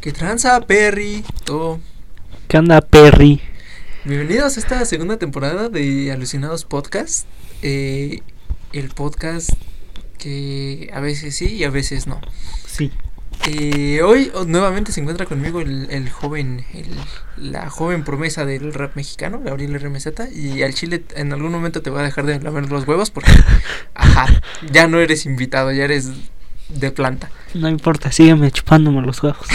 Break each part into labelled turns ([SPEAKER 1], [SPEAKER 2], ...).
[SPEAKER 1] ¿Qué tranza, Perry? Todo.
[SPEAKER 2] ¿Qué onda, Perry?
[SPEAKER 1] Bienvenidos a esta segunda temporada de Alucinados Podcast. Eh, el podcast que a veces sí y a veces no.
[SPEAKER 2] Sí.
[SPEAKER 1] Eh, hoy oh, nuevamente se encuentra conmigo el, el joven, el- la joven promesa del rap mexicano, Gabriel RMZ, y al chile en algún momento te va a dejar de lamer los huevos porque, ajá, ya no eres invitado, ya eres de planta.
[SPEAKER 2] No importa, sígueme chupándome los huevos.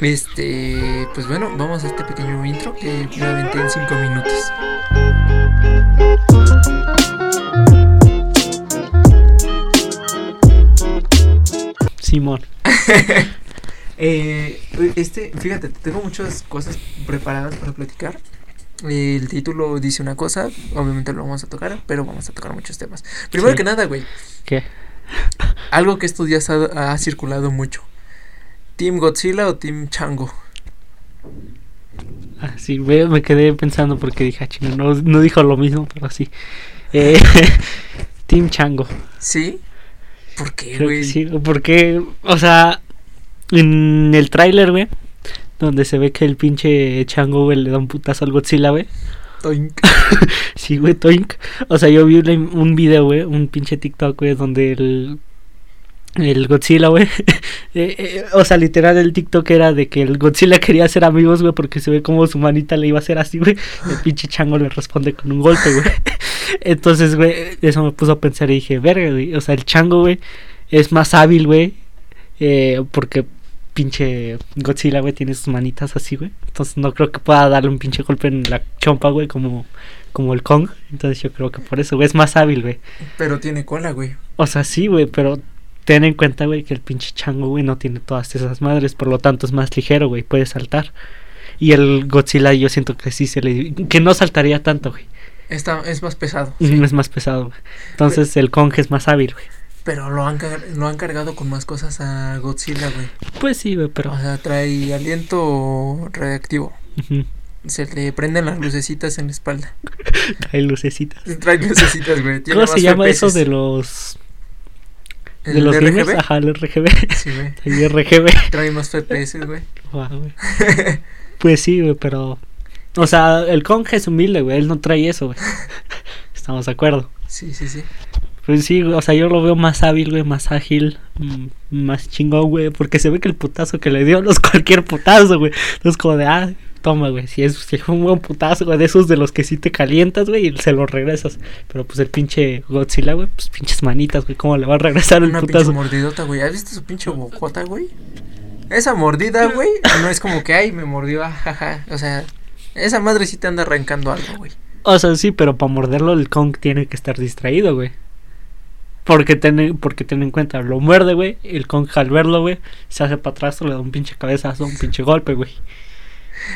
[SPEAKER 1] Este, pues bueno, vamos a este pequeño intro que me aventé en 5 minutos.
[SPEAKER 2] Simón.
[SPEAKER 1] Eh, este, fíjate, tengo muchas cosas preparadas para platicar. El título dice una cosa, obviamente lo vamos a tocar, pero vamos a tocar muchos temas. Primero
[SPEAKER 2] Sí.
[SPEAKER 1] que nada, güey,
[SPEAKER 2] ¿Qué?
[SPEAKER 1] Algo que estos días ha, ha circulado mucho. ¿Team Godzilla o Team Chango?
[SPEAKER 2] Ah, sí, me, me quedé pensando porque dije, ah, chinga, no, no dijo lo mismo, pero sí. Eh, Team Chango.
[SPEAKER 1] ¿Sí? ¿Por qué, güey?
[SPEAKER 2] sí, porque, o sea, en el tráiler, güey, donde se ve que el pinche Chango, güey, le da un putazo al Godzilla, güey.
[SPEAKER 1] Toink.
[SPEAKER 2] Sí, güey, Toink. O sea, yo vi un video, güey, un pinche TikTok, güey, donde el, el Godzilla, güey. eh, eh, o sea, literal, el TikTok era de que el Godzilla quería ser amigos, güey, porque se ve como su manita le iba a hacer así, güey. El pinche chango le responde con un golpe, güey. Entonces, güey, eso me puso a pensar y dije, verga, güey. O sea, el chango, güey, es más hábil, güey. eh, porque pinche Godzilla, güey, tiene sus manitas así, güey. Entonces no creo que pueda darle un pinche golpe en la chompa, güey, como, como el Kong. Entonces yo creo que por eso, güey, es más hábil, güey.
[SPEAKER 1] Pero tiene cola, güey.
[SPEAKER 2] O sea, sí, güey, pero ten en cuenta, güey, que el pinche chango, güey, no tiene todas esas madres. Por lo tanto, es más ligero, güey, puede saltar. Y el Godzilla yo siento que sí se le... Que no saltaría tanto, güey.
[SPEAKER 1] Está, es más pesado.
[SPEAKER 2] Es más pesado, güey. Entonces el Kong es más hábil, güey.
[SPEAKER 1] Pero lo han, lo han cargado con más cosas a Godzilla, güey.
[SPEAKER 2] Pues sí, güey, pero...
[SPEAKER 1] O sea, trae aliento reactivo. Se le prenden las lucecitas en la espalda.
[SPEAKER 2] Hay lucecitas.
[SPEAKER 1] Trae lucecitas, güey. Tiene
[SPEAKER 2] ¿Cómo se llama eso de los... De
[SPEAKER 1] ¿El
[SPEAKER 2] los
[SPEAKER 1] RGB?
[SPEAKER 2] Ajá, el RGB.
[SPEAKER 1] Sí, güey.
[SPEAKER 2] El RGB.
[SPEAKER 1] Trae más FPS, güey.
[SPEAKER 2] Pues sí, güey, pero... O sea, el Kong es humilde, güey. Él no trae eso, güey. Estamos de acuerdo.
[SPEAKER 1] Sí, sí, sí.
[SPEAKER 2] Pues sí, güey, o sea, yo lo veo más hábil, güey, más ágil, mm, más chingón, güey, porque se ve que el putazo que le dio no es cualquier putazo, güey. No es como de, ah, toma, güey, si es, si fue un buen putazo, güey, de esos de los que sí te calientas, güey, y se lo regresas. Pero pues el pinche Godzilla, güey, pues pinches manitas, güey, ¿cómo le va a regresar el
[SPEAKER 1] Una
[SPEAKER 2] putazo?
[SPEAKER 1] mordidota, güey. ¿Has visto su pinche bocota, güey? Esa mordida, güey, no es como que, ay, me mordió, ajaja. O sea, esa madre sí te anda arrancando algo, güey.
[SPEAKER 2] O sea, sí, pero para morderlo el Kong tiene que estar distraído, güey. Porque ten, porque ten en cuenta, lo muerde, güey. El Kong al verlo, güey, se hace para atrás, le da un pinche cabezazo, un pinche golpe, güey.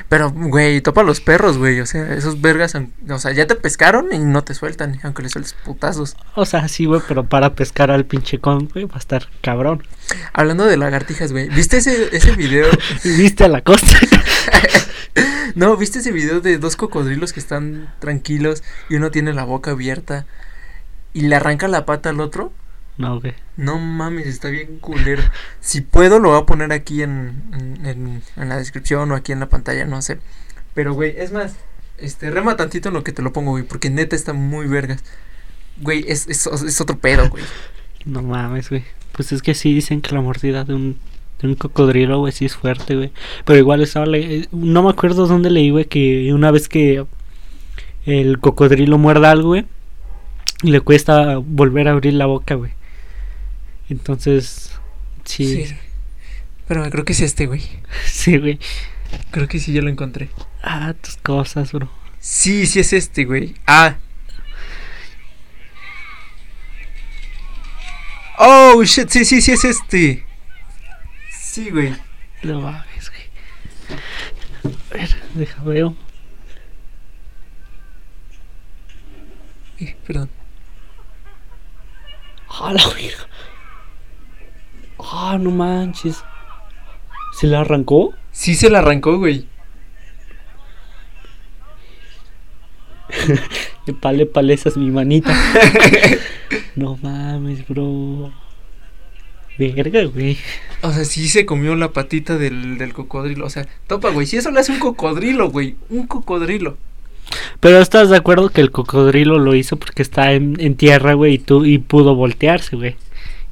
[SPEAKER 1] Pero, güey, topa a los perros, güey. O sea, esos vergas, o sea, ya te pescaron y no te sueltan, aunque les sueltes putazos.
[SPEAKER 2] O sea, sí, güey, pero para pescar al pinche Kong, güey, va a estar cabrón.
[SPEAKER 1] Hablando de lagartijas, güey. ¿Viste ese, ese video?
[SPEAKER 2] ¿Viste a la costa?
[SPEAKER 1] no, ¿viste ese video de dos cocodrilos que están tranquilos y uno tiene la boca abierta y le arranca la pata al otro?
[SPEAKER 2] no, güey.
[SPEAKER 1] No mames, está bien culero. Si puedo, lo voy a poner aquí en, en, en- en la descripción o aquí en la pantalla, no sé. Pero, güey, es más, este, rema tantito en lo que te lo pongo, güey, porque neta está muy vergas. Güey, es, es, es otro pedo, güey.
[SPEAKER 2] No mames, güey. Pues es que sí dicen que la mordida de un, de un cocodrilo, güey, sí es fuerte, güey. Pero igual estaba le- eh, No me acuerdo dónde leí, güey, que una vez que el cocodrilo muerda algo, güey, le cuesta volver a abrir la boca, güey. Entonces, sí,
[SPEAKER 1] Sí. Pero creo que es este, güey.
[SPEAKER 2] sí, güey.
[SPEAKER 1] Creo que sí, ya lo encontré.
[SPEAKER 2] Ah, tus cosas, bro.
[SPEAKER 1] Sí, sí es este, güey. Ah. Oh, shit, sí, sí, sí es este. Sí, güey.
[SPEAKER 2] No mames, güey. A ver, deja veo.
[SPEAKER 1] Eh, perdón.
[SPEAKER 2] Ah, la verga. Ah, no manches. ¿Se le arrancó?
[SPEAKER 1] Sí se la arrancó, güey.
[SPEAKER 2] Pale palesas mi manita. no mames, bro. Verga, güey.
[SPEAKER 1] O sea, sí se comió la patita del, del cocodrilo. O sea, topa, güey. Si eso le hace un cocodrilo, güey. Un cocodrilo.
[SPEAKER 2] Pero estás de acuerdo que el cocodrilo lo hizo porque está en, en tierra, güey, y, tú, y pudo voltearse, güey.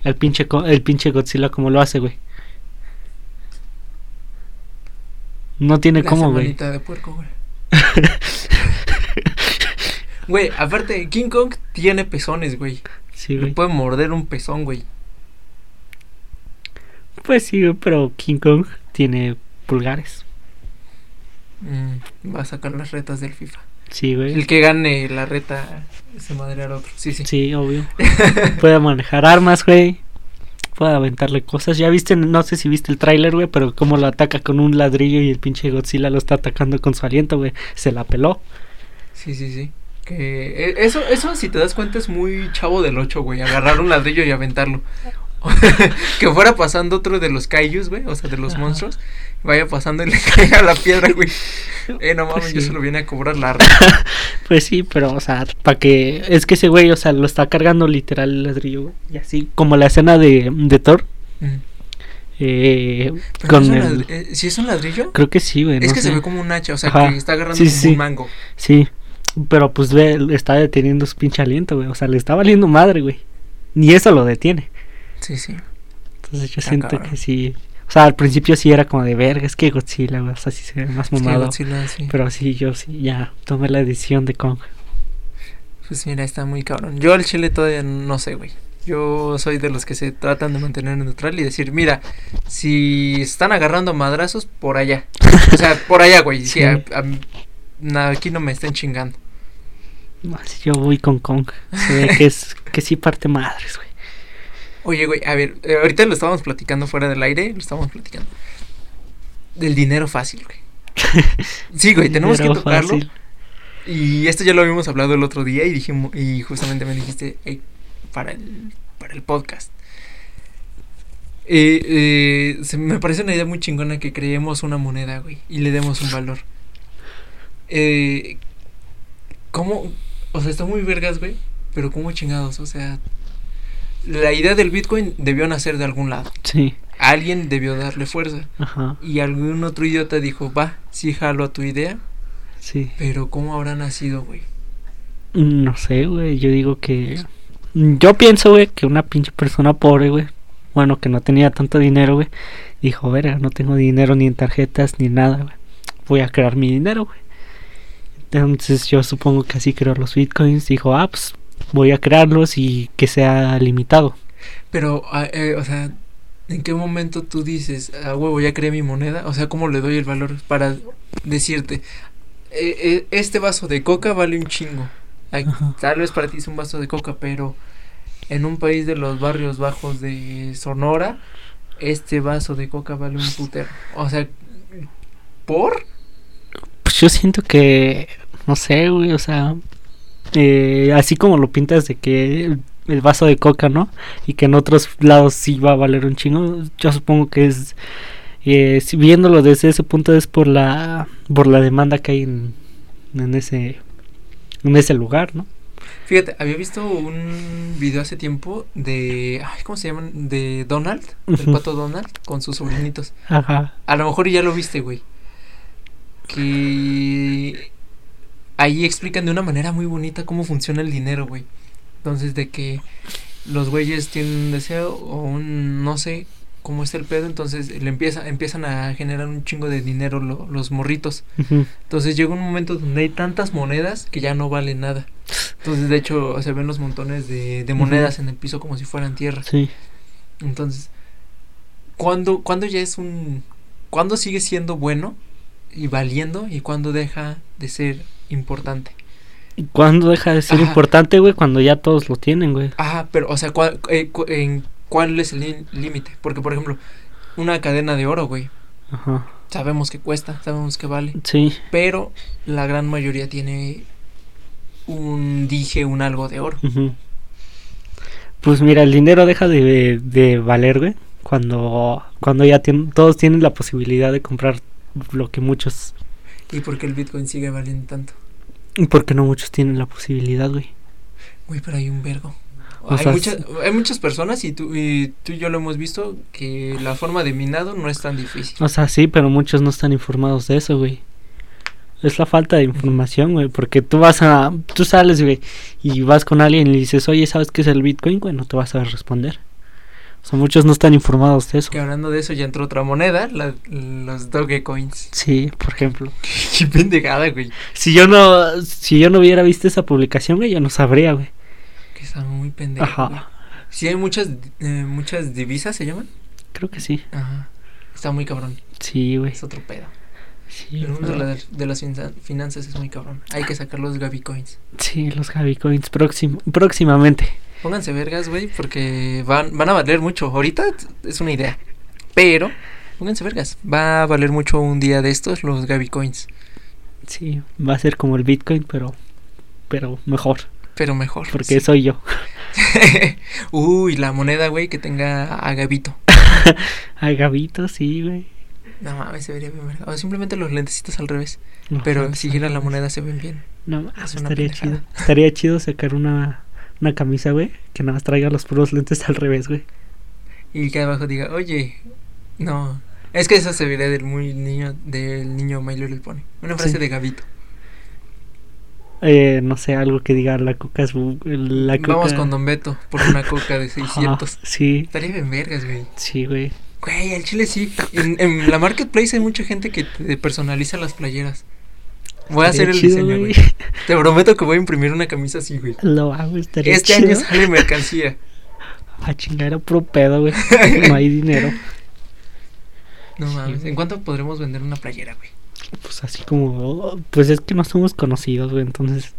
[SPEAKER 2] El pinche, el pinche Godzilla como lo hace, güey. No tiene
[SPEAKER 1] Le
[SPEAKER 2] cómo, güey.
[SPEAKER 1] manita de puerco, güey. Güey, aparte, King Kong tiene pezones, güey.
[SPEAKER 2] Sí, güey.
[SPEAKER 1] puede morder un pezón, güey.
[SPEAKER 2] Pues sí, güey, pero King Kong tiene pulgares.
[SPEAKER 1] Mm, va a sacar las retas del FIFA.
[SPEAKER 2] Sí, güey.
[SPEAKER 1] El que gane la reta se madreará a otro. Sí, sí.
[SPEAKER 2] Sí, obvio. Puede manejar armas, güey. Puede aventarle cosas. Ya viste, no sé si viste el tráiler, güey, pero cómo lo ataca con un ladrillo y el pinche Godzilla lo está atacando con su aliento, güey. Se la peló.
[SPEAKER 1] Sí, sí, sí. Que e- eso, eso, si te das cuenta, es muy chavo del 8, güey. Agarrar un ladrillo y aventarlo. que fuera pasando otro de los kaijus, güey. O sea, de los
[SPEAKER 2] Ajá.
[SPEAKER 1] monstruos. Vaya pasando y le caiga la piedra, güey. Eh, no mames,
[SPEAKER 2] Pues
[SPEAKER 1] yo
[SPEAKER 2] sí.
[SPEAKER 1] se lo vine a cobrar la.
[SPEAKER 2] Pues sí, pero, o sea, para que. Es que ese güey, o sea, lo está cargando literal el ladrillo, güey. Y así, como la escena de, de Thor.
[SPEAKER 1] Mm.
[SPEAKER 2] Eh, con
[SPEAKER 1] ¿es un
[SPEAKER 2] el.
[SPEAKER 1] eh, ¿Sí es un ladrillo?
[SPEAKER 2] Creo que sí, güey.
[SPEAKER 1] es
[SPEAKER 2] no
[SPEAKER 1] que
[SPEAKER 2] sé.
[SPEAKER 1] se ve como un hacha, o sea,
[SPEAKER 2] Ajá.
[SPEAKER 1] que está agarrando
[SPEAKER 2] Sí,
[SPEAKER 1] como
[SPEAKER 2] sí.
[SPEAKER 1] un mango.
[SPEAKER 2] Sí, pero pues ve, está deteniendo su pinche aliento, güey. O sea, le está valiendo madre, güey. Ni eso lo detiene.
[SPEAKER 1] Sí, sí.
[SPEAKER 2] Entonces yo
[SPEAKER 1] Está
[SPEAKER 2] siento
[SPEAKER 1] cabrón.
[SPEAKER 2] que sí. O sea, al principio sí era como de verga, es que Godzilla, güey. O sea, sí se ve más
[SPEAKER 1] Es que
[SPEAKER 2] mamado.
[SPEAKER 1] Godzilla, sí.
[SPEAKER 2] Pero sí, yo sí, ya tomé la decisión de Kong.
[SPEAKER 1] Pues mira, está muy cabrón. Yo al chile todavía no sé, güey. Yo soy de los que se tratan de mantener neutral y decir, mira, si están agarrando madrazos, por allá. O sea, por allá, güey. Sí,
[SPEAKER 2] Sí.
[SPEAKER 1] a- a- na- aquí no me estén chingando.
[SPEAKER 2] Yo voy con Kong. Se ve que es que sí parte madres, güey.
[SPEAKER 1] Oye, güey, a ver, eh, ahorita lo estábamos platicando fuera del aire, lo estábamos platicando. Del dinero fácil, güey. Sí, güey, tenemos que tocarlo.
[SPEAKER 2] fácil.
[SPEAKER 1] Y esto ya lo habíamos hablado el otro día y dijimos, y justamente me dijiste, "Ey, para el, para el podcast. Eh, eh, se me parece una idea muy chingona que creemos una moneda, güey, y le demos un valor. Eh, ¿Cómo? O sea, está muy vergas, güey, pero ¿cómo chingados? O sea, la idea del Bitcoin debió nacer de algún lado.
[SPEAKER 2] Sí,
[SPEAKER 1] Alguien debió darle fuerza.
[SPEAKER 2] ajá,
[SPEAKER 1] Y algún otro idiota dijo, va, sí jalo a tu idea,
[SPEAKER 2] sí.
[SPEAKER 1] pero ¿cómo habrá nacido, güey?
[SPEAKER 2] No sé, güey. Yo digo que. Yo pienso, güey, que una pinche persona pobre, güey. Bueno, que no tenía tanto dinero, güey. Dijo, verga, no tengo dinero ni en tarjetas ni nada, güey. Voy a crear mi dinero, güey. Entonces yo supongo que así creó los bitcoins. Dijo, ah, pues voy a crearlos y que sea limitado.
[SPEAKER 1] Pero, ah, eh, o sea, ¿en qué momento tú dices, ah, huevo, ya creé mi moneda? O sea, ¿cómo le doy el valor para decirte, eh, eh, este vaso de coca vale un chingo? Ay, tal vez para ti es un vaso de coca, pero en un país de los barrios bajos de Sonora, este vaso de coca vale un putero. O sea, ¿por?
[SPEAKER 2] Pues yo siento que, no sé, güey, o sea, eh, así como lo pintas de que el, el vaso de coca, ¿no? Y que en otros lados sí va a valer un chingo, yo supongo que es, eh, si viéndolo desde ese punto es por la, por la demanda que hay en, en ese, en ese lugar, ¿no?
[SPEAKER 1] Fíjate, había visto un video hace tiempo de, ay, ¿cómo se llaman? De Donald,
[SPEAKER 2] Ujú.
[SPEAKER 1] el pato Donald, con sus sobrinitos.
[SPEAKER 2] Ajá,
[SPEAKER 1] A lo mejor ya lo viste, güey. Que ahí explican de una manera muy bonita cómo funciona el dinero, güey. Entonces, de que los güeyes tienen un deseo o un no sé cómo está el pedo, entonces le empieza, empiezan a generar un chingo de dinero lo- los morritos. Entonces llega un momento donde hay tantas monedas que ya no valen nada. Entonces, de hecho, se ven los montones de, de monedas en el piso como si fueran tierra.
[SPEAKER 2] sí,
[SPEAKER 1] Entonces, ¿cuándo, cuándo ya es un... ¿Cuándo sigue siendo bueno y valiendo y cuándo deja de ser importante?
[SPEAKER 2] ¿Y cuándo deja de ser
[SPEAKER 1] Ajá.
[SPEAKER 2] importante, güey? Cuando ya todos lo tienen, güey.
[SPEAKER 1] Ajá, pero, o sea, ¿cuál, eh, cu- en, ¿cuál es el lí- límite? Porque, por ejemplo, una cadena de oro, güey,
[SPEAKER 2] Ajá,
[SPEAKER 1] sabemos que cuesta, sabemos que vale,
[SPEAKER 2] sí,
[SPEAKER 1] pero la gran mayoría tiene un dije, un algo de oro.
[SPEAKER 2] Ujú. Pues mira, el dinero deja de, de valer, güey, cuando, cuando ya tien- todos tienen la posibilidad de comprar lo que muchos,
[SPEAKER 1] ¿Y por qué el Bitcoin sigue valiendo tanto?
[SPEAKER 2] porque no muchos tienen la posibilidad, güey.
[SPEAKER 1] Güey, pero hay un vergo.
[SPEAKER 2] O
[SPEAKER 1] hay,
[SPEAKER 2] sea,
[SPEAKER 1] muchas, hay muchas personas y tú, y tú y yo lo hemos visto que la forma de minado no es tan difícil.
[SPEAKER 2] O sea, sí, pero muchos no están informados de eso, güey. Es la falta de información, güey, porque tú vas a, tú sales, güey, y vas con alguien y le dices, oye, ¿sabes qué es el Bitcoin? Güey, no te vas a responder. O sea, muchos no están informados de eso.
[SPEAKER 1] Que hablando de eso ya entró otra moneda, la- los Dogecoins.
[SPEAKER 2] Sí, por ejemplo.
[SPEAKER 1] Qué pendejada, güey.
[SPEAKER 2] Si yo no, si yo no hubiera visto esa publicación, güey, yo no sabría, güey.
[SPEAKER 1] Que está muy pendeja. güey.
[SPEAKER 2] Ajá,
[SPEAKER 1] Sí, hay muchas, eh, muchas divisas, ¿se llaman?
[SPEAKER 2] creo que sí.
[SPEAKER 1] Ajá. Está muy cabrón.
[SPEAKER 2] Sí, güey.
[SPEAKER 1] Es otro pedo.
[SPEAKER 2] Sí,
[SPEAKER 1] El mundo de, la- de las finanzas- es muy cabrón. Hay que sacar los Gabicoins.
[SPEAKER 2] sí, los Bitcoins próxim, próximamente.
[SPEAKER 1] Pónganse vergas, güey, porque van, van a valer mucho. Ahorita es una idea. Pero, pónganse vergas. Va a valer mucho un día de estos los Gabicoins.
[SPEAKER 2] Sí, va a ser como el Bitcoin, pero, pero mejor,
[SPEAKER 1] Pero mejor.
[SPEAKER 2] porque
[SPEAKER 1] sí.
[SPEAKER 2] soy yo.
[SPEAKER 1] Uy, la moneda, güey, que tenga a Gabito.
[SPEAKER 2] Ay, Gabito, sí, güey.
[SPEAKER 1] No mames, se vería bien. O simplemente los lentecitos al revés.
[SPEAKER 2] No,
[SPEAKER 1] Pero si gira la moneda se ven bien.
[SPEAKER 2] No, mames,
[SPEAKER 1] Es una
[SPEAKER 2] estaría chido. Estaría chido sacar una, una camisa, güey, que nada más traiga los puros lentes al revés, güey.
[SPEAKER 1] Y que abajo diga, oye, no. Es que eso se vería del muy niño, del niño My Little Pony. Una frase
[SPEAKER 2] Sí.
[SPEAKER 1] de Gabito.
[SPEAKER 2] Eh, no sé, algo que diga la coca es la coca.
[SPEAKER 1] Vamos con Don Beto por una coca de
[SPEAKER 2] Ajá,
[SPEAKER 1] 600.
[SPEAKER 2] sí,
[SPEAKER 1] Estaría bien vergas, güey.
[SPEAKER 2] sí, güey.
[SPEAKER 1] Güey, al chile sí. En, en la marketplace hay mucha gente que te personaliza las playeras. Voy a hacer el
[SPEAKER 2] chido,
[SPEAKER 1] diseño, güey. Te prometo que voy a imprimir una camisa así, güey.
[SPEAKER 2] Lo hago, estaría
[SPEAKER 1] Este
[SPEAKER 2] chido.
[SPEAKER 1] año sale mercancía.
[SPEAKER 2] A chingar a pro pedo, güey. No hay dinero.
[SPEAKER 1] No
[SPEAKER 2] Sí,
[SPEAKER 1] mames. ¿En cuánto podremos vender una playera, güey?
[SPEAKER 2] Pues así como. Pues es que no somos conocidos, güey. Entonces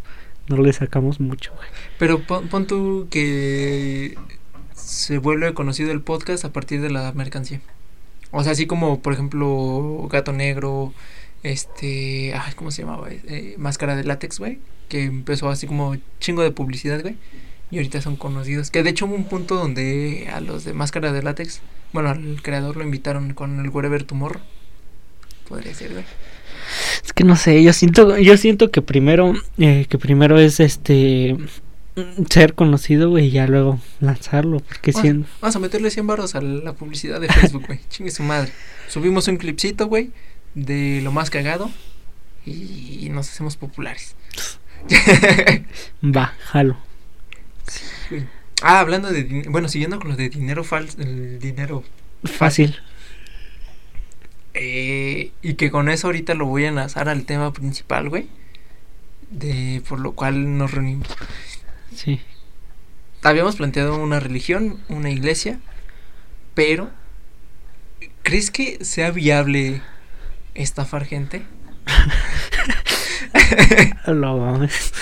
[SPEAKER 2] no le sacamos mucho, güey.
[SPEAKER 1] Pero pon, pon tú que se vuelve conocido el podcast a partir de la mercancía. O sea, así como, por ejemplo, Gato Negro, este, ay, ¿cómo se llamaba? Eh, Máscara de látex, güey, que empezó así como chingo de publicidad, güey. Y ahorita son conocidos. Que de hecho hubo un punto donde a los de Máscara de látex, bueno, al creador lo invitaron con el Wherever Tomorrow. Podría ser, güey.
[SPEAKER 2] Es que no sé, yo siento, yo siento que primero, eh, que primero es este ser conocido, güey, y ya luego lanzarlo, porque siendo
[SPEAKER 1] Vamos a meterle 100 baros a la publicidad de Facebook, güey. Chingue su madre. Subimos un clipcito, güey, de lo más cagado y nos hacemos populares.
[SPEAKER 2] va, jalo.
[SPEAKER 1] ah, hablando de bueno, siguiendo con lo de dinero falso, el dinero
[SPEAKER 2] Fácil.
[SPEAKER 1] eh, y que con eso ahorita lo voy a enlazar al tema principal, güey. De por lo cual nos reunimos.
[SPEAKER 2] Sí.
[SPEAKER 1] Habíamos planteado una religión, una iglesia, pero ¿crees que sea viable estafar gente?
[SPEAKER 2] Lo mames.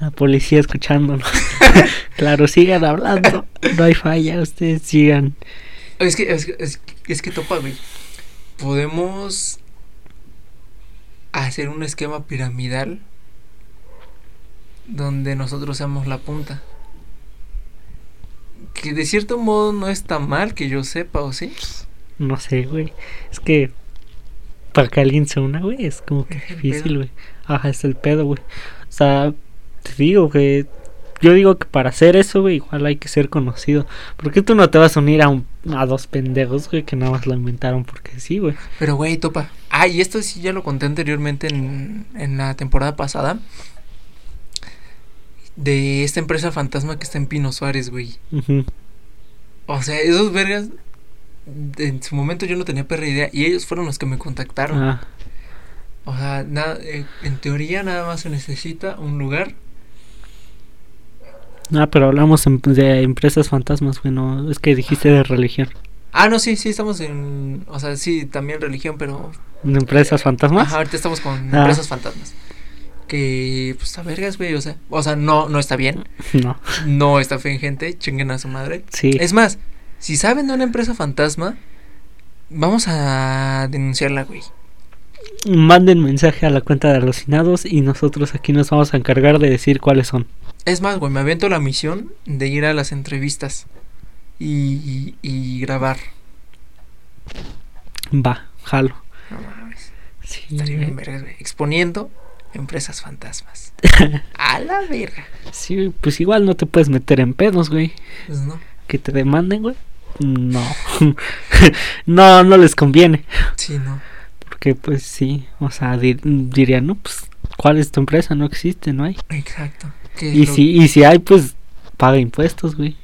[SPEAKER 2] La policía escuchándonos. claro, sigan hablando. No hay falla, ustedes sigan.
[SPEAKER 1] Es que, es, que- es, que- es que topa, güey. Podemos hacer un esquema piramidal donde nosotros seamos la punta. Que de cierto modo no está mal que yo sepa, ¿o sí?
[SPEAKER 2] No sé, güey. Es que para que alguien se una, güey, es como que
[SPEAKER 1] Es
[SPEAKER 2] difícil, güey. Ajá, es el pedo, güey. O sea, te digo que yo digo que para hacer eso, güey, igual hay que ser conocido. Porque tú no te vas a unir a, un, a dos pendejos, güey, que nada más lo inventaron porque sí, güey.
[SPEAKER 1] Pero, güey, topa. Ah, y esto sí ya lo conté anteriormente en, en la temporada pasada. De esta empresa fantasma que está en Pino Suárez, güey. O sea, esos vergas. En su momento yo no tenía perra idea. Y ellos fueron los que me contactaron.
[SPEAKER 2] Ah,
[SPEAKER 1] O sea, nada, eh, en teoría nada más se necesita un lugar.
[SPEAKER 2] ah, pero hablamos de empresas fantasmas, güey, no, es que dijiste de religión.
[SPEAKER 1] Ah, no, sí, sí, estamos en. O sea, sí, también religión, pero.
[SPEAKER 2] ¿De empresas fantasmas?
[SPEAKER 1] Ajá, ahorita estamos con
[SPEAKER 2] Ah.
[SPEAKER 1] empresas fantasmas. Que, pues, a vergas, güey, o sea. O sea, no, no está bien.
[SPEAKER 2] No,
[SPEAKER 1] No está fe en gente, chinguen a su madre.
[SPEAKER 2] sí.
[SPEAKER 1] Es más, si saben de una empresa fantasma, vamos a denunciarla, güey.
[SPEAKER 2] Manden mensaje a la cuenta de alucinados y nosotros aquí nos vamos a encargar de decir cuáles son.
[SPEAKER 1] Es más, güey, me avento la misión de ir a las entrevistas y, y, y grabar.
[SPEAKER 2] Va, jalo.
[SPEAKER 1] No mames,
[SPEAKER 2] Sí,
[SPEAKER 1] estaría bien vergas, güey. Exponiendo empresas fantasmas. A la verga.
[SPEAKER 2] Sí, pues igual no te puedes meter en pedos, güey.
[SPEAKER 1] Pues no.
[SPEAKER 2] Que te demanden, güey. No. no, no les conviene.
[SPEAKER 1] Sí, no.
[SPEAKER 2] Porque pues sí, o sea, di- dirían, no, pues, ¿cuál es tu empresa? No existe, no hay.
[SPEAKER 1] Exacto.
[SPEAKER 2] Y
[SPEAKER 1] lo-
[SPEAKER 2] si, y si hay, pues, paga impuestos, güey.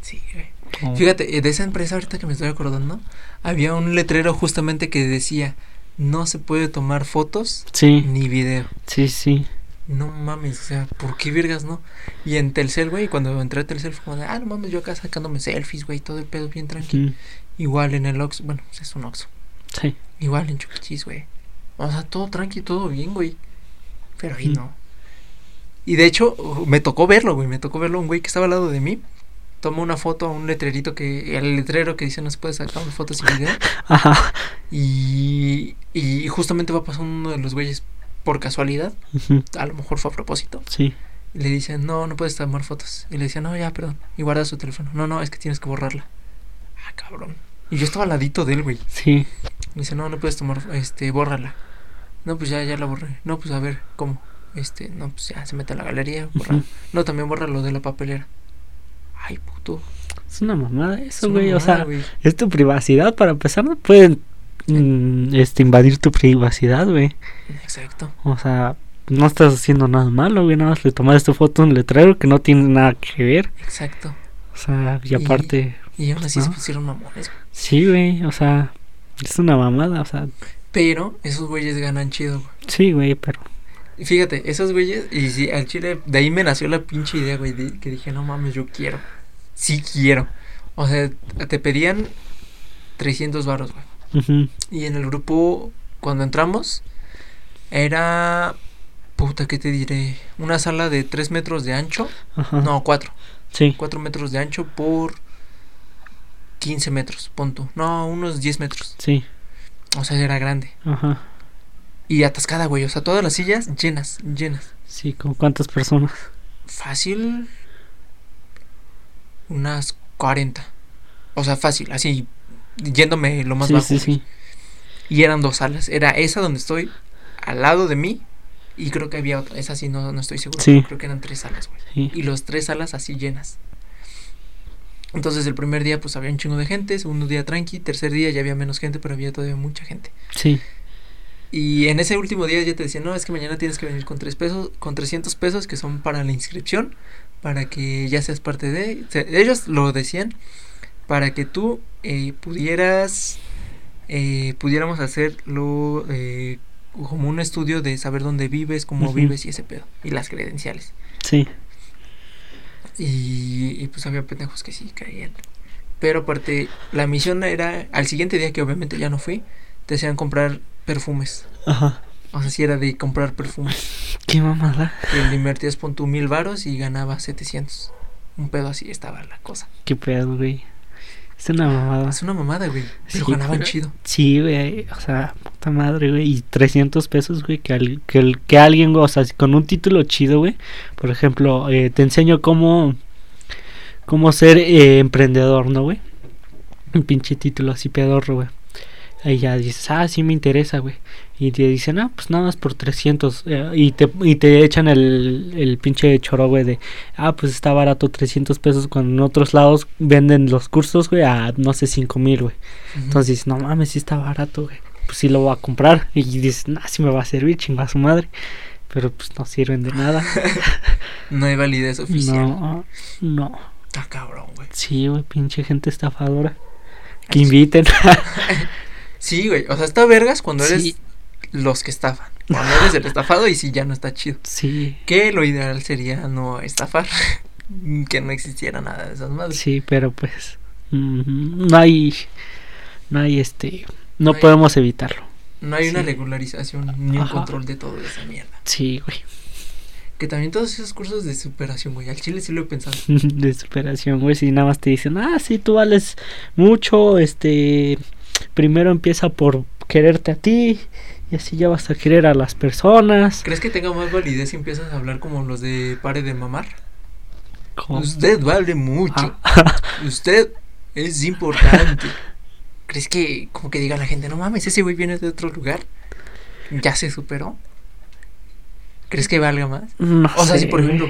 [SPEAKER 1] Sí, güey.
[SPEAKER 2] O-
[SPEAKER 1] Fíjate, eh, de esa empresa ahorita que me estoy acordando, había un letrero justamente que decía, no se puede tomar fotos
[SPEAKER 2] Sí,
[SPEAKER 1] ni video.
[SPEAKER 2] sí, sí.
[SPEAKER 1] No mames, o sea, ¿por qué virgas no? Y en Telcel, güey, cuando entré a Telcel fue como de, ah, no mames, yo acá sacándome selfies, güey, todo el pedo bien tranquilo. Igual en el Ox, bueno, pues es un Oxxo.
[SPEAKER 2] Sí.
[SPEAKER 1] Igual en Chuquichis, güey. O sea, todo tranqui, todo bien, güey. Pero ahí
[SPEAKER 2] Mm.
[SPEAKER 1] no. Y de hecho, me tocó verlo, güey. Me tocó verlo un güey que estaba al lado de mí. Toma una foto a un letrerito que. El letrero que dice no se puede sacar fotos y video.
[SPEAKER 2] Ajá.
[SPEAKER 1] Y. Y justamente va pasando uno de los güeyes por casualidad. A lo mejor fue a propósito.
[SPEAKER 2] Sí.
[SPEAKER 1] Y le dicen, no, no puedes tomar fotos. Y le decían, no, ya, perdón. Y guarda su teléfono. No, no, es que tienes que borrarla. Ah, cabrón. Y yo estaba al ladito de él, güey.
[SPEAKER 2] Sí.
[SPEAKER 1] Me dice, no, no puedes tomar, este, bórrala. No, pues ya, ya la borré. No, pues a ver, ¿cómo? Este, no, pues ya se mete a la galería, borra. No, también borra lo de la papelera. Ay, puto.
[SPEAKER 2] Es una mamada
[SPEAKER 1] es
[SPEAKER 2] eso, güey. O sea, es tu privacidad. Para empezar, no pueden mm, este, invadir tu privacidad, güey.
[SPEAKER 1] Exacto.
[SPEAKER 2] O sea, no estás haciendo nada malo, güey. Nada más le tomaste foto a un letrero que no tiene nada que ver.
[SPEAKER 1] Exacto.
[SPEAKER 2] O sea, y aparte,
[SPEAKER 1] Y aún así se
[SPEAKER 2] ¿No?
[SPEAKER 1] pusieron mamones. güey.
[SPEAKER 2] sí, güey. O sea, es una mamada. O sea,
[SPEAKER 1] Pero esos güeyes ganan chido, güey.
[SPEAKER 2] sí, güey, pero.
[SPEAKER 1] Fíjate, esos güeyes, y sí, al chile, de ahí me nació la pinche idea, güey, de- que dije, no mames, yo quiero. Sí quiero. O sea, te pedían 300 varos, güey. Y en el grupo, cuando entramos, era. Puta, ¿qué te diré? Una sala de 3 metros de ancho.
[SPEAKER 2] Ajá.
[SPEAKER 1] No, 4.
[SPEAKER 2] Sí.
[SPEAKER 1] 4 metros de ancho por 15 metros, punto. No, unos 10 metros.
[SPEAKER 2] Sí.
[SPEAKER 1] O sea, era grande.
[SPEAKER 2] Ajá.
[SPEAKER 1] Y atascada, güey. O sea, todas las sillas llenas, llenas.
[SPEAKER 2] Sí, ¿con cuántas personas?
[SPEAKER 1] Fácil. Unas 40. O sea, fácil, así. Yéndome lo más
[SPEAKER 2] sí,
[SPEAKER 1] bajo.
[SPEAKER 2] sí,
[SPEAKER 1] güey.
[SPEAKER 2] sí.
[SPEAKER 1] Y eran dos salas. Era esa donde estoy, al lado de mí. Y creo que había otra. Esa sí, no, no estoy seguro. Creo que eran tres salas, güey. Y los tres salas así llenas. Entonces el primer día pues había un chingo de gente, segundo día tranqui, tercer día ya había menos gente, pero había todavía mucha gente.
[SPEAKER 2] Sí.
[SPEAKER 1] Y en ese último día ya te decían, no, es que mañana tienes que venir con tres pesos, con 300 pesos que son para la inscripción, para que ya seas parte de... ellos lo decían para que tú eh, pudieras, eh, pudiéramos hacerlo eh, como un estudio de saber dónde vives, cómo vives y ese pedo, y las credenciales.
[SPEAKER 2] Sí.
[SPEAKER 1] Y, y, pues había pendejos que sí caían. Pero aparte, la misión era, al siguiente día que obviamente ya no fui, te hacían comprar perfumes.
[SPEAKER 2] Ajá.
[SPEAKER 1] O sea, si era de comprar perfumes.
[SPEAKER 2] Qué mamada.
[SPEAKER 1] Y le invertías pon tu mil varos y ganabas 700. Un pedo así estaba la cosa.
[SPEAKER 2] Qué pedo, güey. Es una mamada.
[SPEAKER 1] Es una mamada, güey. Pero
[SPEAKER 2] Sí,
[SPEAKER 1] ganaban
[SPEAKER 2] pero-
[SPEAKER 1] chido.
[SPEAKER 2] Sí, güey. O sea, puta madre, güey. Y 300 pesos, güey. Que, al- que, alguien, güey, o sea, con un título chido, güey. Por ejemplo, eh, te enseño cómo, cómo ser eh, emprendedor, ¿no, güey? Un pinche título así pedorro, güey. Ahí ya dices, ah, sí me interesa, güey. Y te dicen, ah, pues nada más por 300. eh, y, te, y te echan el, el pinche choro, güey, de, ah, pues está barato 300 pesos. Cuando en otros lados venden los cursos, güey, a no sé, 5 mil, güey.
[SPEAKER 1] Ujú.
[SPEAKER 2] Entonces dices, no mames, sí está barato, güey. Pues sí lo voy a comprar. Y dices, nah, sí me va a servir, chinga su madre. Pero pues no sirven de nada.
[SPEAKER 1] no hay validez oficial.
[SPEAKER 2] no, no.
[SPEAKER 1] Está cabrón, güey.
[SPEAKER 2] Sí, güey, pinche gente estafadora. Que
[SPEAKER 1] Ay,
[SPEAKER 2] inviten.
[SPEAKER 1] Sí, güey. O sea, está vergas cuando eres. Los que estafan. Cuando eres el estafado y si ya no está chido.
[SPEAKER 2] sí,
[SPEAKER 1] Que lo ideal sería no estafar. que no existiera nada de esas madres.
[SPEAKER 2] sí, pero pues. no hay. No hay este. No
[SPEAKER 1] No hay-
[SPEAKER 2] podemos evitarlo.
[SPEAKER 1] No hay una regularización ni un
[SPEAKER 2] Ajá.
[SPEAKER 1] control de toda esa mierda.
[SPEAKER 2] Sí, güey.
[SPEAKER 1] Que también todos esos cursos de superación, güey. Al chile sí lo he pensado.
[SPEAKER 2] de superación, güey. Si nada más te dicen, ah, sí, tú vales mucho, este, primero empieza por quererte a ti y así ya vas a querer a las personas.
[SPEAKER 1] ¿Crees que tenga más validez si empiezas a hablar como los de pare de mamar?
[SPEAKER 2] Como-
[SPEAKER 1] Usted vale mucho.
[SPEAKER 2] Ah,
[SPEAKER 1] Usted es importante. ¿Crees que como que diga la gente, no mames, ese güey viene de otro lugar? Ya se superó. ¿Crees que valga más?
[SPEAKER 2] No
[SPEAKER 1] O sea,
[SPEAKER 2] sé,
[SPEAKER 1] si por ejemplo,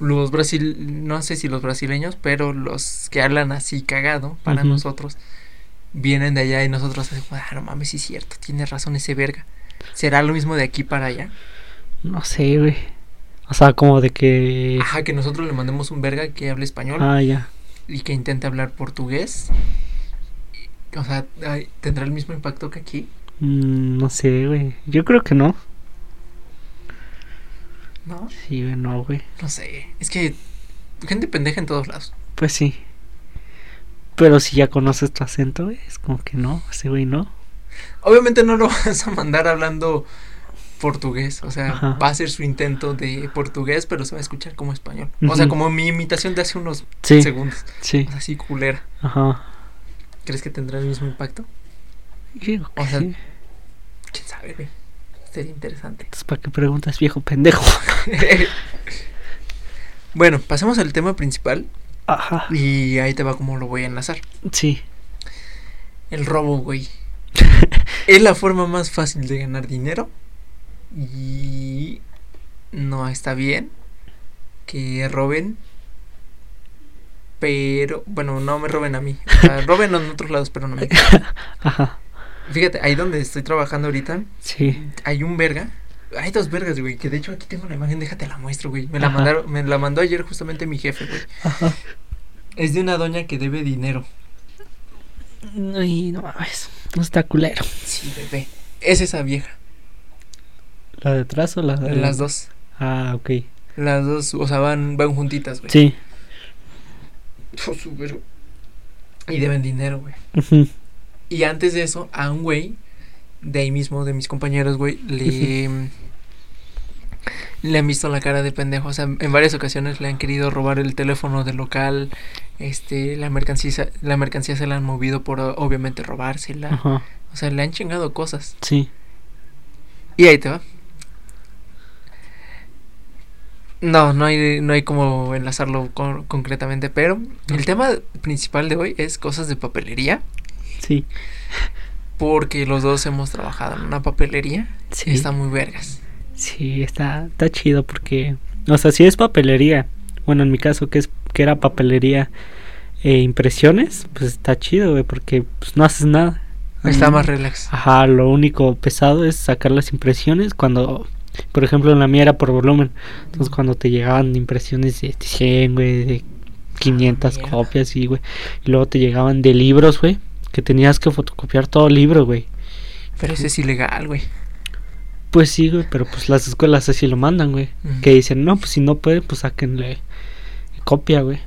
[SPEAKER 1] los brasil, no sé si los brasileños, pero los que hablan así cagado para nosotros, vienen de allá y nosotros ah, no mames, sí es cierto, tiene razón ese verga. ¿Será lo mismo de aquí para allá?
[SPEAKER 2] No sé, güey. O sea, como de que.
[SPEAKER 1] Ajá, que nosotros le mandemos un verga que hable español
[SPEAKER 2] Ah, ya.
[SPEAKER 1] y que intente hablar portugués. O sea, ¿tendrá el mismo impacto que aquí?
[SPEAKER 2] Mm, no sé, güey. Yo creo que no.
[SPEAKER 1] ¿No?
[SPEAKER 2] Sí, güey, no, güey.
[SPEAKER 1] No sé. Es que gente pendeja en todos lados.
[SPEAKER 2] Pues sí. Pero si ya conoces tu acento, es como que no, ese güey no.
[SPEAKER 1] Obviamente no lo vas a mandar hablando portugués, o sea,
[SPEAKER 2] Ajá.
[SPEAKER 1] va a ser su intento de portugués, pero se va a escuchar como español. O sea, como mi imitación de hace unos
[SPEAKER 2] Sí,
[SPEAKER 1] segundos.
[SPEAKER 2] sí.
[SPEAKER 1] O sea, así culera.
[SPEAKER 2] Ajá.
[SPEAKER 1] ¿Crees que tendrá el mismo impacto?
[SPEAKER 2] Digo que
[SPEAKER 1] O sea,
[SPEAKER 2] sí.
[SPEAKER 1] ¿Quién sabe, güey? Sería interesante.
[SPEAKER 2] Entonces, ¿para qué preguntas, viejo pendejo?
[SPEAKER 1] bueno, pasemos al tema principal
[SPEAKER 2] Ajá.
[SPEAKER 1] y ahí te va como lo voy a enlazar.
[SPEAKER 2] Sí.
[SPEAKER 1] El robo, güey. es la forma más fácil de ganar dinero y no está bien que roben. Pero, bueno, no me roben a mí. O sea, roben en otros lados, pero no me.
[SPEAKER 2] Ajá.
[SPEAKER 1] Fíjate, ahí donde estoy trabajando ahorita,
[SPEAKER 2] Sí.
[SPEAKER 1] hay un verga. Hay dos vergas, güey, que de hecho aquí tengo la imagen, déjate la muestro, güey. Me la
[SPEAKER 2] Ajá.
[SPEAKER 1] mandaron, me la mandó ayer justamente mi jefe, güey.
[SPEAKER 2] Ajá.
[SPEAKER 1] Es de una doña que debe dinero.
[SPEAKER 2] Ay, no mames. No está culero.
[SPEAKER 1] Sí, bebé. Es esa vieja.
[SPEAKER 2] ¿La de atrás o la de
[SPEAKER 1] Las dos.
[SPEAKER 2] Ah, ok.
[SPEAKER 1] Las dos, o sea, van, van juntitas, güey.
[SPEAKER 2] Sí.
[SPEAKER 1] Oh. Y deben dinero, güey. Y antes de eso, a un güey, de ahí mismo, de mis compañeros, güey, le. Le han visto la cara de pendejo. O sea, en varias ocasiones le han querido robar el teléfono del local. Este, la mercancía, la mercancía se la han movido por obviamente robársela.
[SPEAKER 2] Ajá.
[SPEAKER 1] O sea, le han chingado cosas.
[SPEAKER 2] Sí.
[SPEAKER 1] Y ahí te va. No, no hay, no hay como enlazarlo con- concretamente, pero el tema principal de hoy es cosas de papelería,
[SPEAKER 2] Sí.
[SPEAKER 1] porque los dos hemos trabajado en una papelería
[SPEAKER 2] Sí.
[SPEAKER 1] y está muy vergas.
[SPEAKER 2] Sí, está, está chido porque, o sea, si es papelería, bueno, en mi caso que es que era papelería e impresiones, pues está chido, güey, porque pues no haces nada.
[SPEAKER 1] Está más relax.
[SPEAKER 2] Ajá, lo único pesado es sacar las impresiones cuando, por ejemplo, en la mía era por volumen. Entonces, cuando te llegaban impresiones de 100, güey, de 500
[SPEAKER 1] mierda.
[SPEAKER 2] copias, y, güey. Y luego te llegaban de libros, güey, que tenías que fotocopiar todo el libro, güey.
[SPEAKER 1] Pero ese es ilegal, güey.
[SPEAKER 2] Pues sí, güey, pero pues las escuelas así lo mandan, güey. Que dicen, no, pues si no puede, pues sáquenle copia, güey.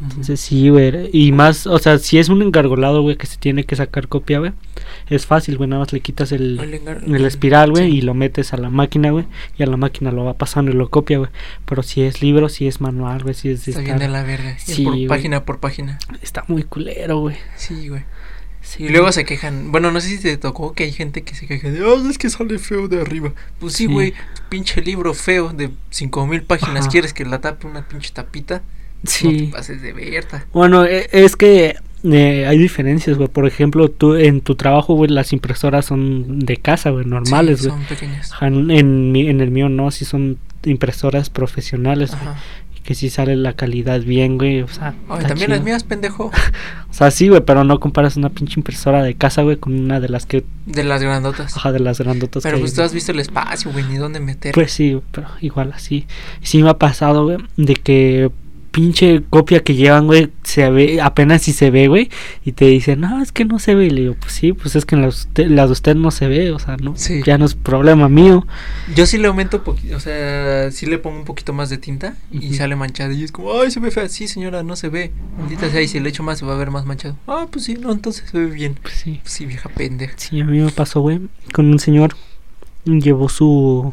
[SPEAKER 2] Entonces sí, güey. Y más, o sea, si es un engargolado, güey, que se tiene que sacar copia, güey. Es fácil, güey, nada más le quitas el,
[SPEAKER 1] El
[SPEAKER 2] espiral, güey,
[SPEAKER 1] Sí.
[SPEAKER 2] y lo metes a la máquina, güey. Y a la máquina lo va pasando y lo copia, güey. Pero si es libro, si es manual, güey, si es
[SPEAKER 1] Está bien
[SPEAKER 2] estar-
[SPEAKER 1] de la verga. Es
[SPEAKER 2] Sí,
[SPEAKER 1] por página por página.
[SPEAKER 2] Está muy culero, güey.
[SPEAKER 1] Sí, güey.
[SPEAKER 2] Sí.
[SPEAKER 1] Y luego se quejan. Bueno, no sé si te tocó que hay gente que se queja de, "Ay, es que sale feo de arriba. Pues sí,
[SPEAKER 2] Sí.
[SPEAKER 1] güey, pinche libro feo de cinco mil páginas.
[SPEAKER 2] Ajá.
[SPEAKER 1] ¿Quieres que la tape una pinche tapita? No te
[SPEAKER 2] Sí.
[SPEAKER 1] pases de verta.
[SPEAKER 2] Bueno, e- es que eh, hay diferencias, güey. Por ejemplo, tú en tu trabajo, güey, las impresoras son de casa, güey, normales,
[SPEAKER 1] Sí,
[SPEAKER 2] güey.
[SPEAKER 1] son pequeñas.
[SPEAKER 2] En, en mi- en el mío no, sí son impresoras profesionales, güey. Que sí sale la calidad bien, güey. O sea,
[SPEAKER 1] Ay, también las mías, pendejo.
[SPEAKER 2] O sea, sí, güey, pero no comparas una pinche impresora de casa, güey, con una de las que.
[SPEAKER 1] De las grandotas.
[SPEAKER 2] Ajá, de las grandotas
[SPEAKER 1] Pero
[SPEAKER 2] que
[SPEAKER 1] pues
[SPEAKER 2] hay,
[SPEAKER 1] tú has visto el espacio, güey, ni dónde meter.
[SPEAKER 2] Pues sí, pero igual así. Sí me ha pasado, güey, de que pinche copia que llevan, güey, se ve, apenas si se ve, güey, y te dicen, no, es que no se ve, y le digo, pues sí, pues es que en la, usted, la de usted no se ve, o sea, no,
[SPEAKER 1] Sí.
[SPEAKER 2] ya no es problema mío.
[SPEAKER 1] Yo sí le aumento poquito, o sea, sí le pongo un poquito más de tinta y sale manchado. Y es como, ay, se ve fea. Sí, señora, no se ve. Maldita sea, y si le echo más se va a ver más manchado. Ah, pues sí, no, entonces se ve bien.
[SPEAKER 2] Pues sí.
[SPEAKER 1] Pues sí, vieja pendeja.
[SPEAKER 2] Sí, a mí me pasó, güey, con un señor, llevó su,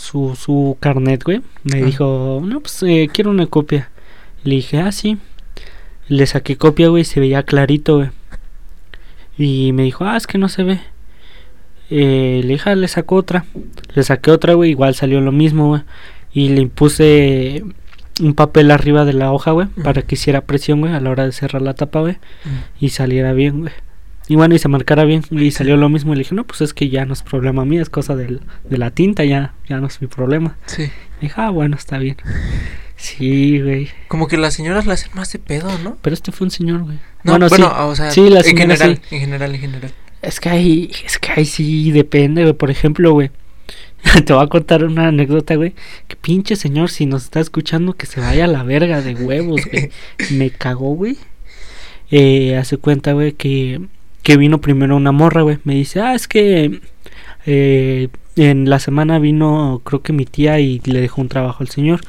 [SPEAKER 2] su, su carnet, güey, me
[SPEAKER 1] Ah.
[SPEAKER 2] dijo, no, pues eh, quiero una copia. Le dije, ah, sí. Le saqué copia, güey, se veía clarito, güey. Y me dijo, ah, es que no se ve. Eh, le dije, ah, le sacó otra. Le saqué otra, güey, igual salió lo mismo, güey. Y le impuse un papel arriba de la hoja, güey, para que hiciera presión, güey, a la hora de cerrar la tapa, güey, y saliera bien, güey. Y bueno, y se marcara bien. Y salió lo mismo. Y le dije, no, pues es que ya no es problema mío, es cosa del, de la tinta, ya, ya no es mi problema.
[SPEAKER 1] Sí.
[SPEAKER 2] Y dije, ah, bueno, está bien. Sí, güey.
[SPEAKER 1] Como que las señoras la hacen más de pedo, ¿no?
[SPEAKER 2] Pero este fue un señor, güey.
[SPEAKER 1] No,
[SPEAKER 2] bueno,
[SPEAKER 1] bueno,
[SPEAKER 2] sí.
[SPEAKER 1] o sea,
[SPEAKER 2] Sí, la
[SPEAKER 1] en
[SPEAKER 2] señora
[SPEAKER 1] general,
[SPEAKER 2] sí.
[SPEAKER 1] en general, en general.
[SPEAKER 2] Es que ahí, es que ahí sí depende, güey. Por ejemplo, güey. Te voy a contar una anécdota, güey. Que pinche señor, si nos está escuchando, que se vaya a la verga de huevos, güey. Me cagó, güey. Eh, hace cuenta, güey, que, que vino primero una morra, güey. Me dice, ah, es que eh, en la semana vino, creo que mi tía y le dejó un trabajo al señor.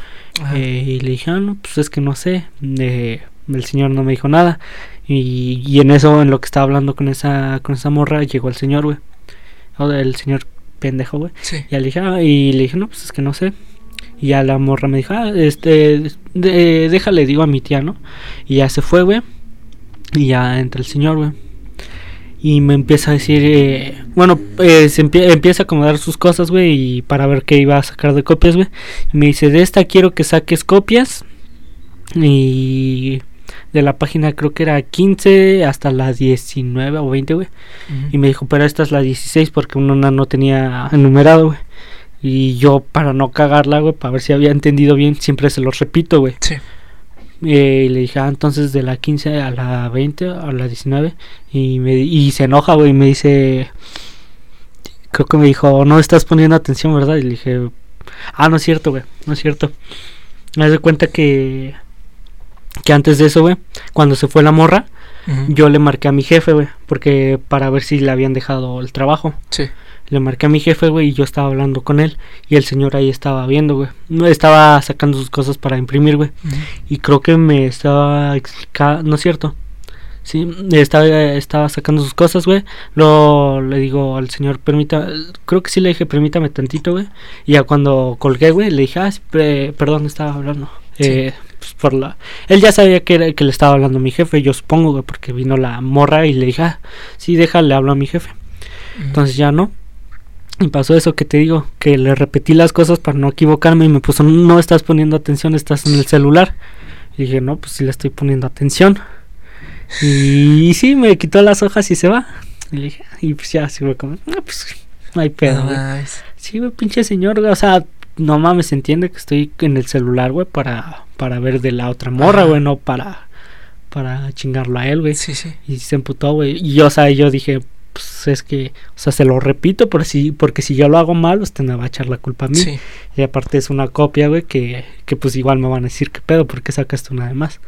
[SPEAKER 2] Eh, y le dije, ah, no, pues es que no sé. eh, el señor no me dijo nada. Y, y en eso, en lo que estaba hablando con esa, con esa morra, llegó el señor, güey. O el señor pendejo, güey.
[SPEAKER 1] sí.
[SPEAKER 2] Y le dije, ah, y le dije, no, pues es que no sé. Y ya la morra me dijo, ah, este, de- déjale, digo a mi tía, ¿no? Y ya se fue, güey. Y ya entra el señor, güey. Y me empieza a decir, eh, bueno, eh, se empie- empieza a acomodar sus cosas, güey, y para ver qué iba a sacar de copias, güey. Y me dice, de esta quiero que saques copias. Y de la página creo que era 15 hasta la 19 o 20, güey. Y me dijo, pero esta es la 16 porque una no tenía enumerado, güey. Y yo, para no cagarla, güey, para ver si había entendido bien, siempre se los repito, güey.
[SPEAKER 1] Sí.
[SPEAKER 2] Eh, y le dije, ah, entonces de la 15 a la 20 a la 19. Y, me, y se enoja, güey, y me dice, creo que me dijo, no estás poniendo atención, ¿verdad? Y le dije, ah, no es cierto, güey, no es cierto. Me de cuenta que, que antes de eso, güey, cuando se fue la morra, yo le marqué a mi jefe, güey, porque para ver si le habían dejado el trabajo.
[SPEAKER 1] Sí.
[SPEAKER 2] Le marqué a mi jefe, güey, y yo estaba hablando con él. Y el señor ahí estaba viendo, güey. No, estaba sacando sus cosas para imprimir, güey. Y creo que me estaba explicando, no es cierto. Sí, estaba, estaba sacando sus cosas, güey. Luego le digo al señor, permita, creo que sí le dije, permítame tantito, güey. Y ya cuando colgué, güey, le dije, ah, perdón, estaba hablando.
[SPEAKER 1] Sí.
[SPEAKER 2] Eh, pues por la... Él ya sabía que, era, que le estaba hablando a mi jefe, yo supongo, güey, porque vino la morra y le dije, ah, sí, déjale, hablo a mi jefe. Entonces ya no. Y pasó eso que te digo, que le repetí las cosas para no equivocarme y me puso, no estás poniendo atención, estás en el celular. Y dije, no, pues sí le estoy poniendo atención. Y sí, me quitó las hojas y se va. Y le dije, y pues ya, sí, fue como, no, pues no hay pedo,
[SPEAKER 1] No
[SPEAKER 2] güey". Sí, güey, pinche señor, güey, o sea, no mames, entiende que estoy en el celular, güey, para, para ver de la otra morra, güey, no para, para chingarlo a él, güey.
[SPEAKER 1] Sí, sí.
[SPEAKER 2] Y se emputó, güey. Y yo, o sea, yo dije, pues es que, o sea, se lo repito por si, porque si yo lo hago mal, usted me va a echar la culpa a mí.
[SPEAKER 1] Sí.
[SPEAKER 2] Y aparte es una copia, güey, que, que pues igual me van a decir qué pedo, porque sacaste una de más.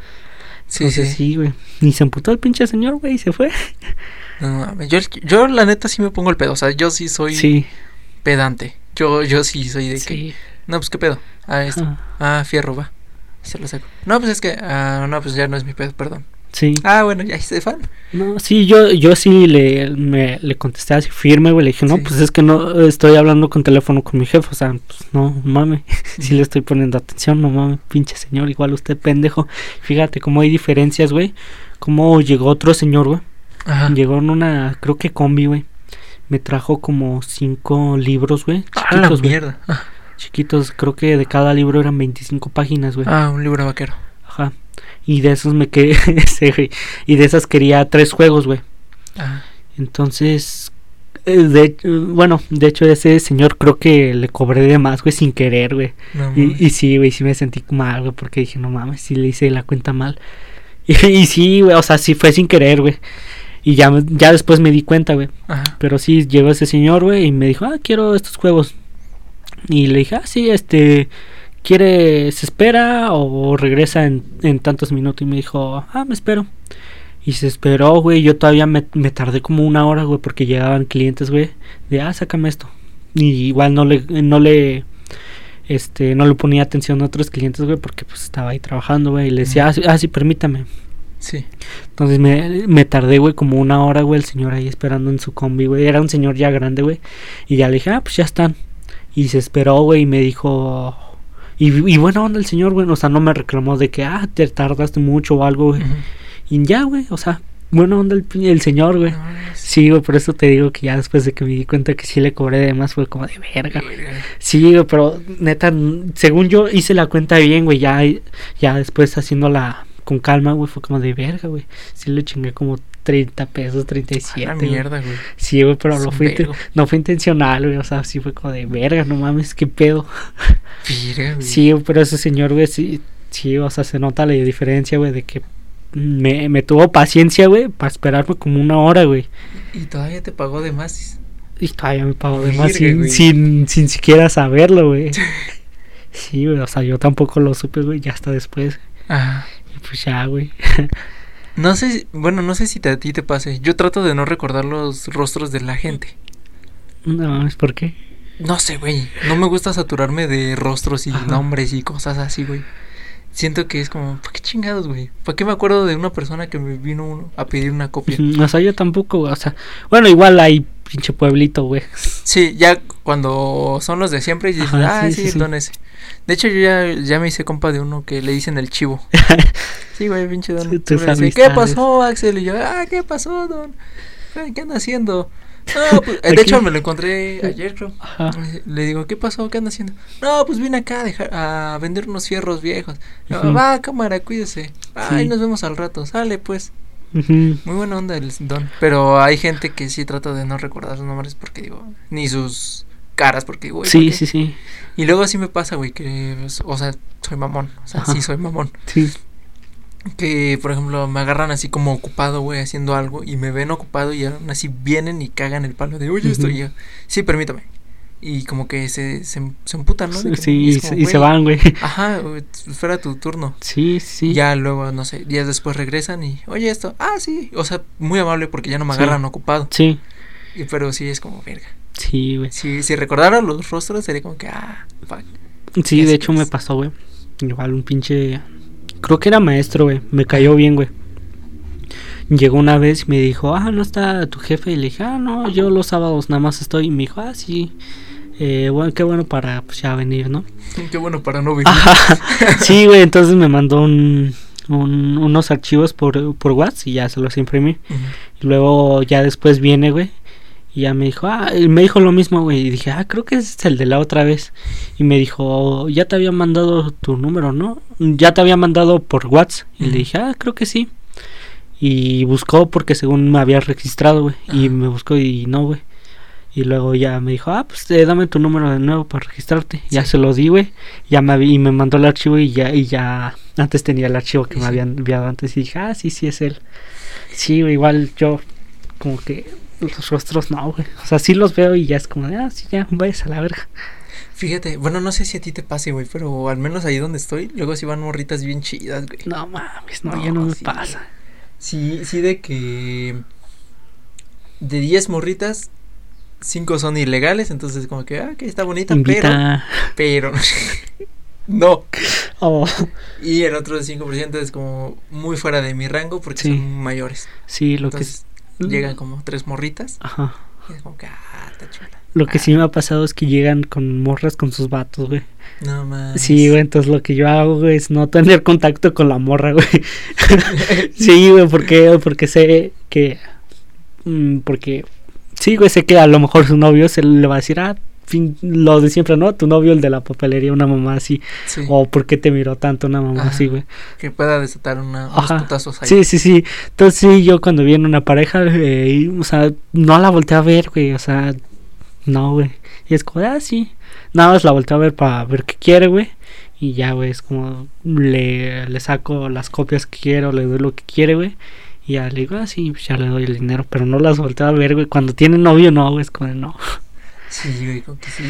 [SPEAKER 1] Sí,
[SPEAKER 2] Entonces
[SPEAKER 1] sí.
[SPEAKER 2] sí, güey. Y se emputó el pinche señor, güey, y se fue.
[SPEAKER 1] No mames. Yo, yo, la neta, sí me pongo el pedo. O sea, yo sí soy
[SPEAKER 2] Sí,
[SPEAKER 1] pedante. Yo, yo sí soy de que.
[SPEAKER 2] sí.
[SPEAKER 1] No, pues qué pedo. Ah, esto.
[SPEAKER 2] Ajá.
[SPEAKER 1] Ah, fierro, va. Se lo saco. No, pues es que. Ah, no, pues ya no es mi pedo, perdón.
[SPEAKER 2] Sí.
[SPEAKER 1] Ah, bueno, ya hice fan.
[SPEAKER 2] No, sí, yo, yo sí le, me, le contesté así firme, güey. Le dije, no,
[SPEAKER 1] Sí.
[SPEAKER 2] pues es que no estoy hablando con teléfono con mi jefe. O sea, pues no, mames. Si le estoy poniendo atención, no mames, pinche señor. Igual usted, pendejo. Fíjate cómo hay diferencias, güey. Cómo llegó otro señor, güey.
[SPEAKER 1] Ajá.
[SPEAKER 2] Llegó en una, creo que combi, güey. Me trajo como cinco libros, güey.
[SPEAKER 1] Ah, la mierda.
[SPEAKER 2] Chiquitos, creo que de cada libro eran 25 páginas, güey.
[SPEAKER 1] Ah, un libro vaquero.
[SPEAKER 2] Ajá. Y de esos me quedé, sí, güey. Y de esas quería tres juegos, güey.
[SPEAKER 1] Ah,
[SPEAKER 2] Entonces, eh, de, bueno, de hecho ese señor creo que le cobré de más, güey, sin querer, güey.
[SPEAKER 1] no
[SPEAKER 2] Y, sí, güey, sí me sentí mal, güey, porque dije, no mames, sí le hice la cuenta mal. Y, y sí, güey, o sea, sí fue sin querer, güey. Y ya, ya después me di cuenta, güey. Pero sí, llegó ese señor, güey, y me dijo, ah, quiero estos juegos. Y le dije, ah, sí, este, ¿quiere, se espera o regresa en, en tantos minutos? Y me dijo, ah, me espero. Y se esperó, güey, yo todavía me, me tardé como una hora, güey, porque llegaban clientes, güey, de, ah, sácame esto. Y igual no le, no le, este, no le ponía atención a otros clientes, güey, porque pues estaba ahí trabajando, güey, y le decía, ah, sí, ah, sí, permítame.
[SPEAKER 1] Sí.
[SPEAKER 2] Entonces me, me tardé, güey, como una hora, güey, el señor ahí esperando en su combi, güey. Era un señor ya grande, güey. Y ya le dije, ah, pues ya están. Y se esperó, güey, y me dijo... Y, y bueno, onda el señor, güey, o sea, no me reclamó de que, ah, te tardaste mucho o algo, güey. Y ya, güey, o sea, bueno, onda el, el señor, güey.
[SPEAKER 1] No.
[SPEAKER 2] Sí, güey, por eso te digo que ya después de que me di cuenta que sí le cobré de más, fue como de verga.
[SPEAKER 1] Verga.
[SPEAKER 2] Sí, güey, pero neta, según yo hice la cuenta bien, güey, ya, ya después haciéndola con calma, güey, fue como de verga, güey. Sí le chingué como 30 pesos, 37.
[SPEAKER 1] A la
[SPEAKER 2] güey.
[SPEAKER 1] mierda, güey.
[SPEAKER 2] Sí, güey, pero no fue, no intencional, güey. O sea, sí fue como de verga, no mames, qué pedo.
[SPEAKER 1] Güey.
[SPEAKER 2] Sí, pero ese señor, güey, sí, sí, o sea, se nota la diferencia, güey, de que me, me tuvo paciencia, güey, para esperarme como una hora, güey.
[SPEAKER 1] Y todavía te pagó de más.
[SPEAKER 2] Y todavía me pagó de más sin,
[SPEAKER 1] güey.
[SPEAKER 2] sin, sin siquiera saberlo, güey. Sí, güey, o sea, yo tampoco lo supe, güey, ya hasta después.
[SPEAKER 1] Ajá.
[SPEAKER 2] Y pues ya, güey.
[SPEAKER 1] No sé, bueno, no sé si te- a ti te pase. Yo trato de no recordar los rostros de la gente.
[SPEAKER 2] No, es porque.
[SPEAKER 1] No sé, güey. No me gusta saturarme de rostros y
[SPEAKER 2] Ajá.
[SPEAKER 1] nombres y cosas así, güey. Siento que es como, ¿para qué chingados, güey? ¿Para qué me acuerdo de una persona que me vino a pedir una copia?
[SPEAKER 2] O sea, yo tampoco, güey, o sea, bueno, igual hay pinche pueblito, güey.
[SPEAKER 1] Sí, ya cuando son los de siempre y dices,
[SPEAKER 2] Ajá,
[SPEAKER 1] ah,
[SPEAKER 2] sí,
[SPEAKER 1] sí,
[SPEAKER 2] sí, sí.
[SPEAKER 1] don ese. De hecho, yo ya, ya me hice compa de uno que le dicen el chivo. Sí, güey, pinche don. Dices, ¿Qué pasó, Axel? Y yo, ah, ¿qué pasó, don? Ay, ¿Qué anda haciendo? No, pues, de
[SPEAKER 2] Aquí-
[SPEAKER 1] hecho, me lo encontré ayer, creo.
[SPEAKER 2] Ajá.
[SPEAKER 1] Le digo, ¿qué pasó? ¿Qué anda haciendo? No, pues vine acá a, dejar, a vender unos fierros viejos. Va, cámara, cuídese. Ay,
[SPEAKER 2] Sí.
[SPEAKER 1] nos vemos al rato. Sale, pues. Muy buena onda el don. Pero hay gente que sí trata de no recordar sus nombres porque digo, ni sus caras porque güey,
[SPEAKER 2] Sí, sí, sí.
[SPEAKER 1] Y luego así me pasa, güey, que, pues, o sea, soy mamón. O sea,
[SPEAKER 2] Ajá.
[SPEAKER 1] sí soy mamón.
[SPEAKER 2] Sí.
[SPEAKER 1] Que, por ejemplo, me agarran así como ocupado, güey, haciendo algo y me ven ocupado y aún así vienen y cagan el palo de, oye, esto
[SPEAKER 2] Ujú.
[SPEAKER 1] y yo, sí, permítame. Y como que se, se, se emputan, ¿no? Que-
[SPEAKER 2] Sí,
[SPEAKER 1] y
[SPEAKER 2] y, se-
[SPEAKER 1] como,
[SPEAKER 2] y se
[SPEAKER 1] güey,
[SPEAKER 2] van, güey.
[SPEAKER 1] Ajá, espera tu turno.
[SPEAKER 2] Sí, sí.
[SPEAKER 1] Ya luego, no sé, días después regresan y, oye, esto, ah, sí. O sea, muy amable porque ya no me
[SPEAKER 2] Sí.
[SPEAKER 1] agarran ocupado.
[SPEAKER 2] Sí,
[SPEAKER 1] Y, pero sí es como, verga.
[SPEAKER 2] Sí, güey.
[SPEAKER 1] Si, si recordara los rostros sería como que, ah, fuck.
[SPEAKER 2] Sí, de hecho me pasó, güey. Igual un pinche. Creo que era maestro, güey. Me cayó bien, güey. Llegó una vez y me dijo, ah, no está tu jefe. Y le dije, ah, no, yo los sábados nada más estoy. Y me dijo, ah, sí. Eh, bueno, qué bueno para pues, ya venir, ¿no?
[SPEAKER 1] Qué bueno para no.
[SPEAKER 2] Ajá. sí, güey, entonces me mandó un, un- unos archivos por, por WhatsApp y ya se los imprimí. Y luego ya después viene, güey. Y ya me dijo, ah, me dijo lo mismo, güey. Y dije, ah, creo que es el de la otra vez. Y me dijo, ya te había mandado tu número, ¿no? Ya te había mandado por WhatsApp. Y le dije, ah, creo que sí. Y buscó porque según me había registrado, güey. Y me buscó y no, güey. Y luego ya me dijo, ah, pues eh, dame tu número de nuevo para registrarte. Ya se lo di, güey. Ya me y me mandó el archivo y ya, y ya antes tenía el archivo que me habían enviado antes. Y dije, ah, sí, sí es él. Sí, igual yo como que los rostros no, güey. O sea, sí los veo y ya es como de, ah, sí, ya, vayas a la verga.
[SPEAKER 1] Fíjate, bueno, no sé si a ti te pase, güey, pero al menos ahí donde estoy, luego sí van morritas bien chidas, güey.
[SPEAKER 2] No mames, no,
[SPEAKER 1] No,
[SPEAKER 2] ya no me pasa.
[SPEAKER 1] Sí, sí, de que de 10 morritas, 5 son ilegales, entonces como que, ah, que está bonita, pero,
[SPEAKER 2] Invita.
[SPEAKER 1] pero, no.
[SPEAKER 2] Oh,
[SPEAKER 1] Y el otro 5% es como muy fuera de mi rango porque
[SPEAKER 2] Sí.
[SPEAKER 1] son mayores.
[SPEAKER 2] sí, lo que es.
[SPEAKER 1] Llegan como tres morritas
[SPEAKER 2] Ajá.
[SPEAKER 1] y es como que, ah, está chula.
[SPEAKER 2] Lo que sí me ha pasado es que llegan con morras con sus vatos, güey.
[SPEAKER 1] No más.
[SPEAKER 2] Sí, güey, entonces lo que yo hago, güey, es no tener contacto con la morra, güey. sí, güey, porque, porque sé que... mm, porque... Sí, güey, sé que a lo mejor su novio se le va a decir, ah, fin, lo de siempre, ¿no? Tu novio, el de la papelería, una mamá así.
[SPEAKER 1] Sí,
[SPEAKER 2] O por qué te miró tanto una mamá
[SPEAKER 1] Ajá.
[SPEAKER 2] así, güey.
[SPEAKER 1] que pueda desatar una, unos putazos ahí.
[SPEAKER 2] Sí, sí, sí. Entonces sí, yo cuando viene una pareja, eh, y, o sea, no la volteé a ver, güey, o sea, no, güey. Y es como, ah, sí. Nada más la volteo a ver para ver qué quiere, güey. Y ya, güey, es como, le, le saco las copias que quiero, le doy lo que quiere, güey. Y ya le digo, ah, sí, pues ya le doy el dinero. Pero no las volteo a ver, güey. Cuando tiene novio, no, güey, es como, no.
[SPEAKER 1] Sí, güey, como que sí.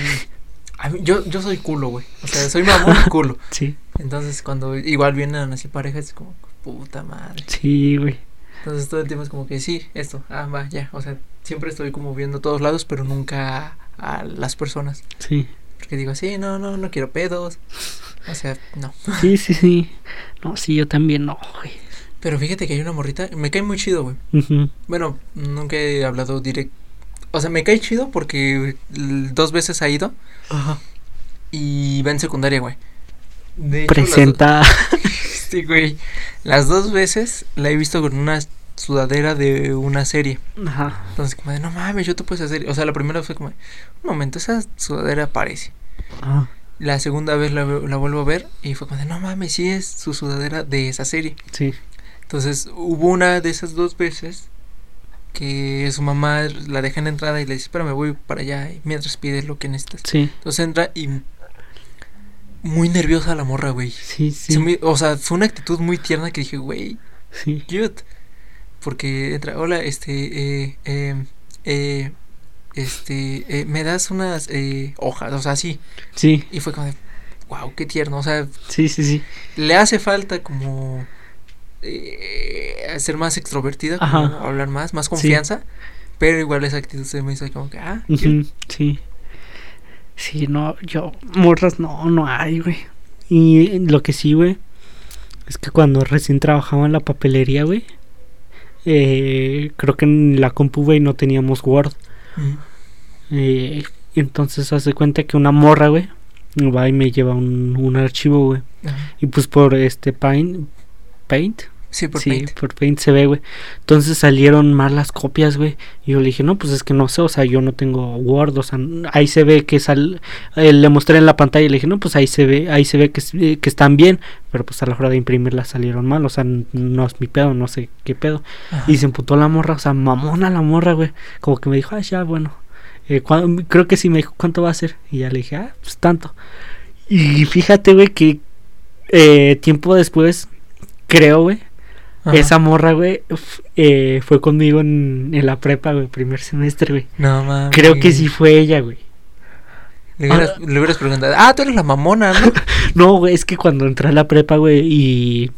[SPEAKER 1] A mí- yo, yo soy culo, güey. O sea, soy mamón y culo.
[SPEAKER 2] Sí,
[SPEAKER 1] Entonces, cuando igual vienen así parejas, es como, puta madre.
[SPEAKER 2] sí, güey.
[SPEAKER 1] Entonces, todo el tiempo es como que sí, esto, ah, va, ya. O sea, siempre estoy como viendo a todos lados, pero nunca a, a las personas.
[SPEAKER 2] Sí,
[SPEAKER 1] Porque digo, sí, no, no, no quiero pedos. O sea, no.
[SPEAKER 2] sí, sí, sí. No, sí, yo también no, güey.
[SPEAKER 1] Pero fíjate que hay una morrita, me cae muy chido, güey. Bueno, nunca he hablado directo. O sea, me cae chido porque dos veces ha ido y va en secundaria, güey. De hecho, las do-
[SPEAKER 2] Presenta.
[SPEAKER 1] Sí, güey. Las dos veces la he visto con una sudadera de una serie.
[SPEAKER 2] Ajá.
[SPEAKER 1] Entonces, como de, no mames, yo te puedes hacer. O sea, la primera fue como, un momento, esa sudadera parece.
[SPEAKER 2] Ah,
[SPEAKER 1] La segunda vez la, la vuelvo a ver y fue como de, no mames, sí es su sudadera de esa serie.
[SPEAKER 2] sí.
[SPEAKER 1] Entonces, hubo una de esas dos veces que su mamá la deja en la entrada y le dice, espera, me voy para allá y mientras pide lo que necesitas.
[SPEAKER 2] Sí,
[SPEAKER 1] Entonces entra y muy nerviosa la morra, güey.
[SPEAKER 2] sí, sí.
[SPEAKER 1] Se me- o sea, fue una actitud muy tierna que dije, güey,
[SPEAKER 2] sí.
[SPEAKER 1] cute. Porque entra, hola, este, eh, eh, eh, este, eh, me das unas eh, hojas, o sea, así.
[SPEAKER 2] Sí,
[SPEAKER 1] Y fue como de, wow, qué tierno. O sea,
[SPEAKER 2] sí, sí, sí.
[SPEAKER 1] le hace falta como eh, ser más extrovertida, como hablar más, más confianza. Pero igual esa actitud se me hizo como que, ah,
[SPEAKER 2] Sí. Sí, no, yo, morras no, no hay, güey. Y lo que sí, güey, es que cuando recién trabajaba en la papelería, güey, eh, creo que en la compu, güey, no teníamos Word. Eh, entonces hace cuenta que una morra, güey, va y me lleva un, un archivo, güey. Y pues por este Paint, Paint,
[SPEAKER 1] Sí, por
[SPEAKER 2] sí,
[SPEAKER 1] Paint.
[SPEAKER 2] por Paint se ve, güey. Entonces salieron mal las copias, güey. Y yo le dije, no, pues es que no sé, o sea, yo no tengo Word, o sea, ahí se ve que sal... eh, le mostré en la pantalla y le dije, no, pues ahí se ve, ahí se ve que, eh, que están bien, pero pues a la hora de imprimirlas salieron mal, o sea, no es mi pedo, no sé qué pedo.
[SPEAKER 1] Ajá.
[SPEAKER 2] Y se emputó la morra, o sea, mamona la morra, güey. Como que me dijo, ah, ya, bueno. Eh, ¿cuán- creo que sí me dijo, ¿cuánto va a ser? Y ya le dije, ah, pues tanto. Y fíjate, güey, que eh, tiempo después, creo, güey,
[SPEAKER 1] Ajá.
[SPEAKER 2] esa morra, güey, eh, fue conmigo en, en la prepa, güey, primer semestre, güey.
[SPEAKER 1] No mames.
[SPEAKER 2] Creo que sí fue ella, güey.
[SPEAKER 1] Le hubieras, le hubieras preguntado, ah, tú eres la mamona, ¿no?
[SPEAKER 2] No, güey, es que cuando entré a la prepa, güey, y...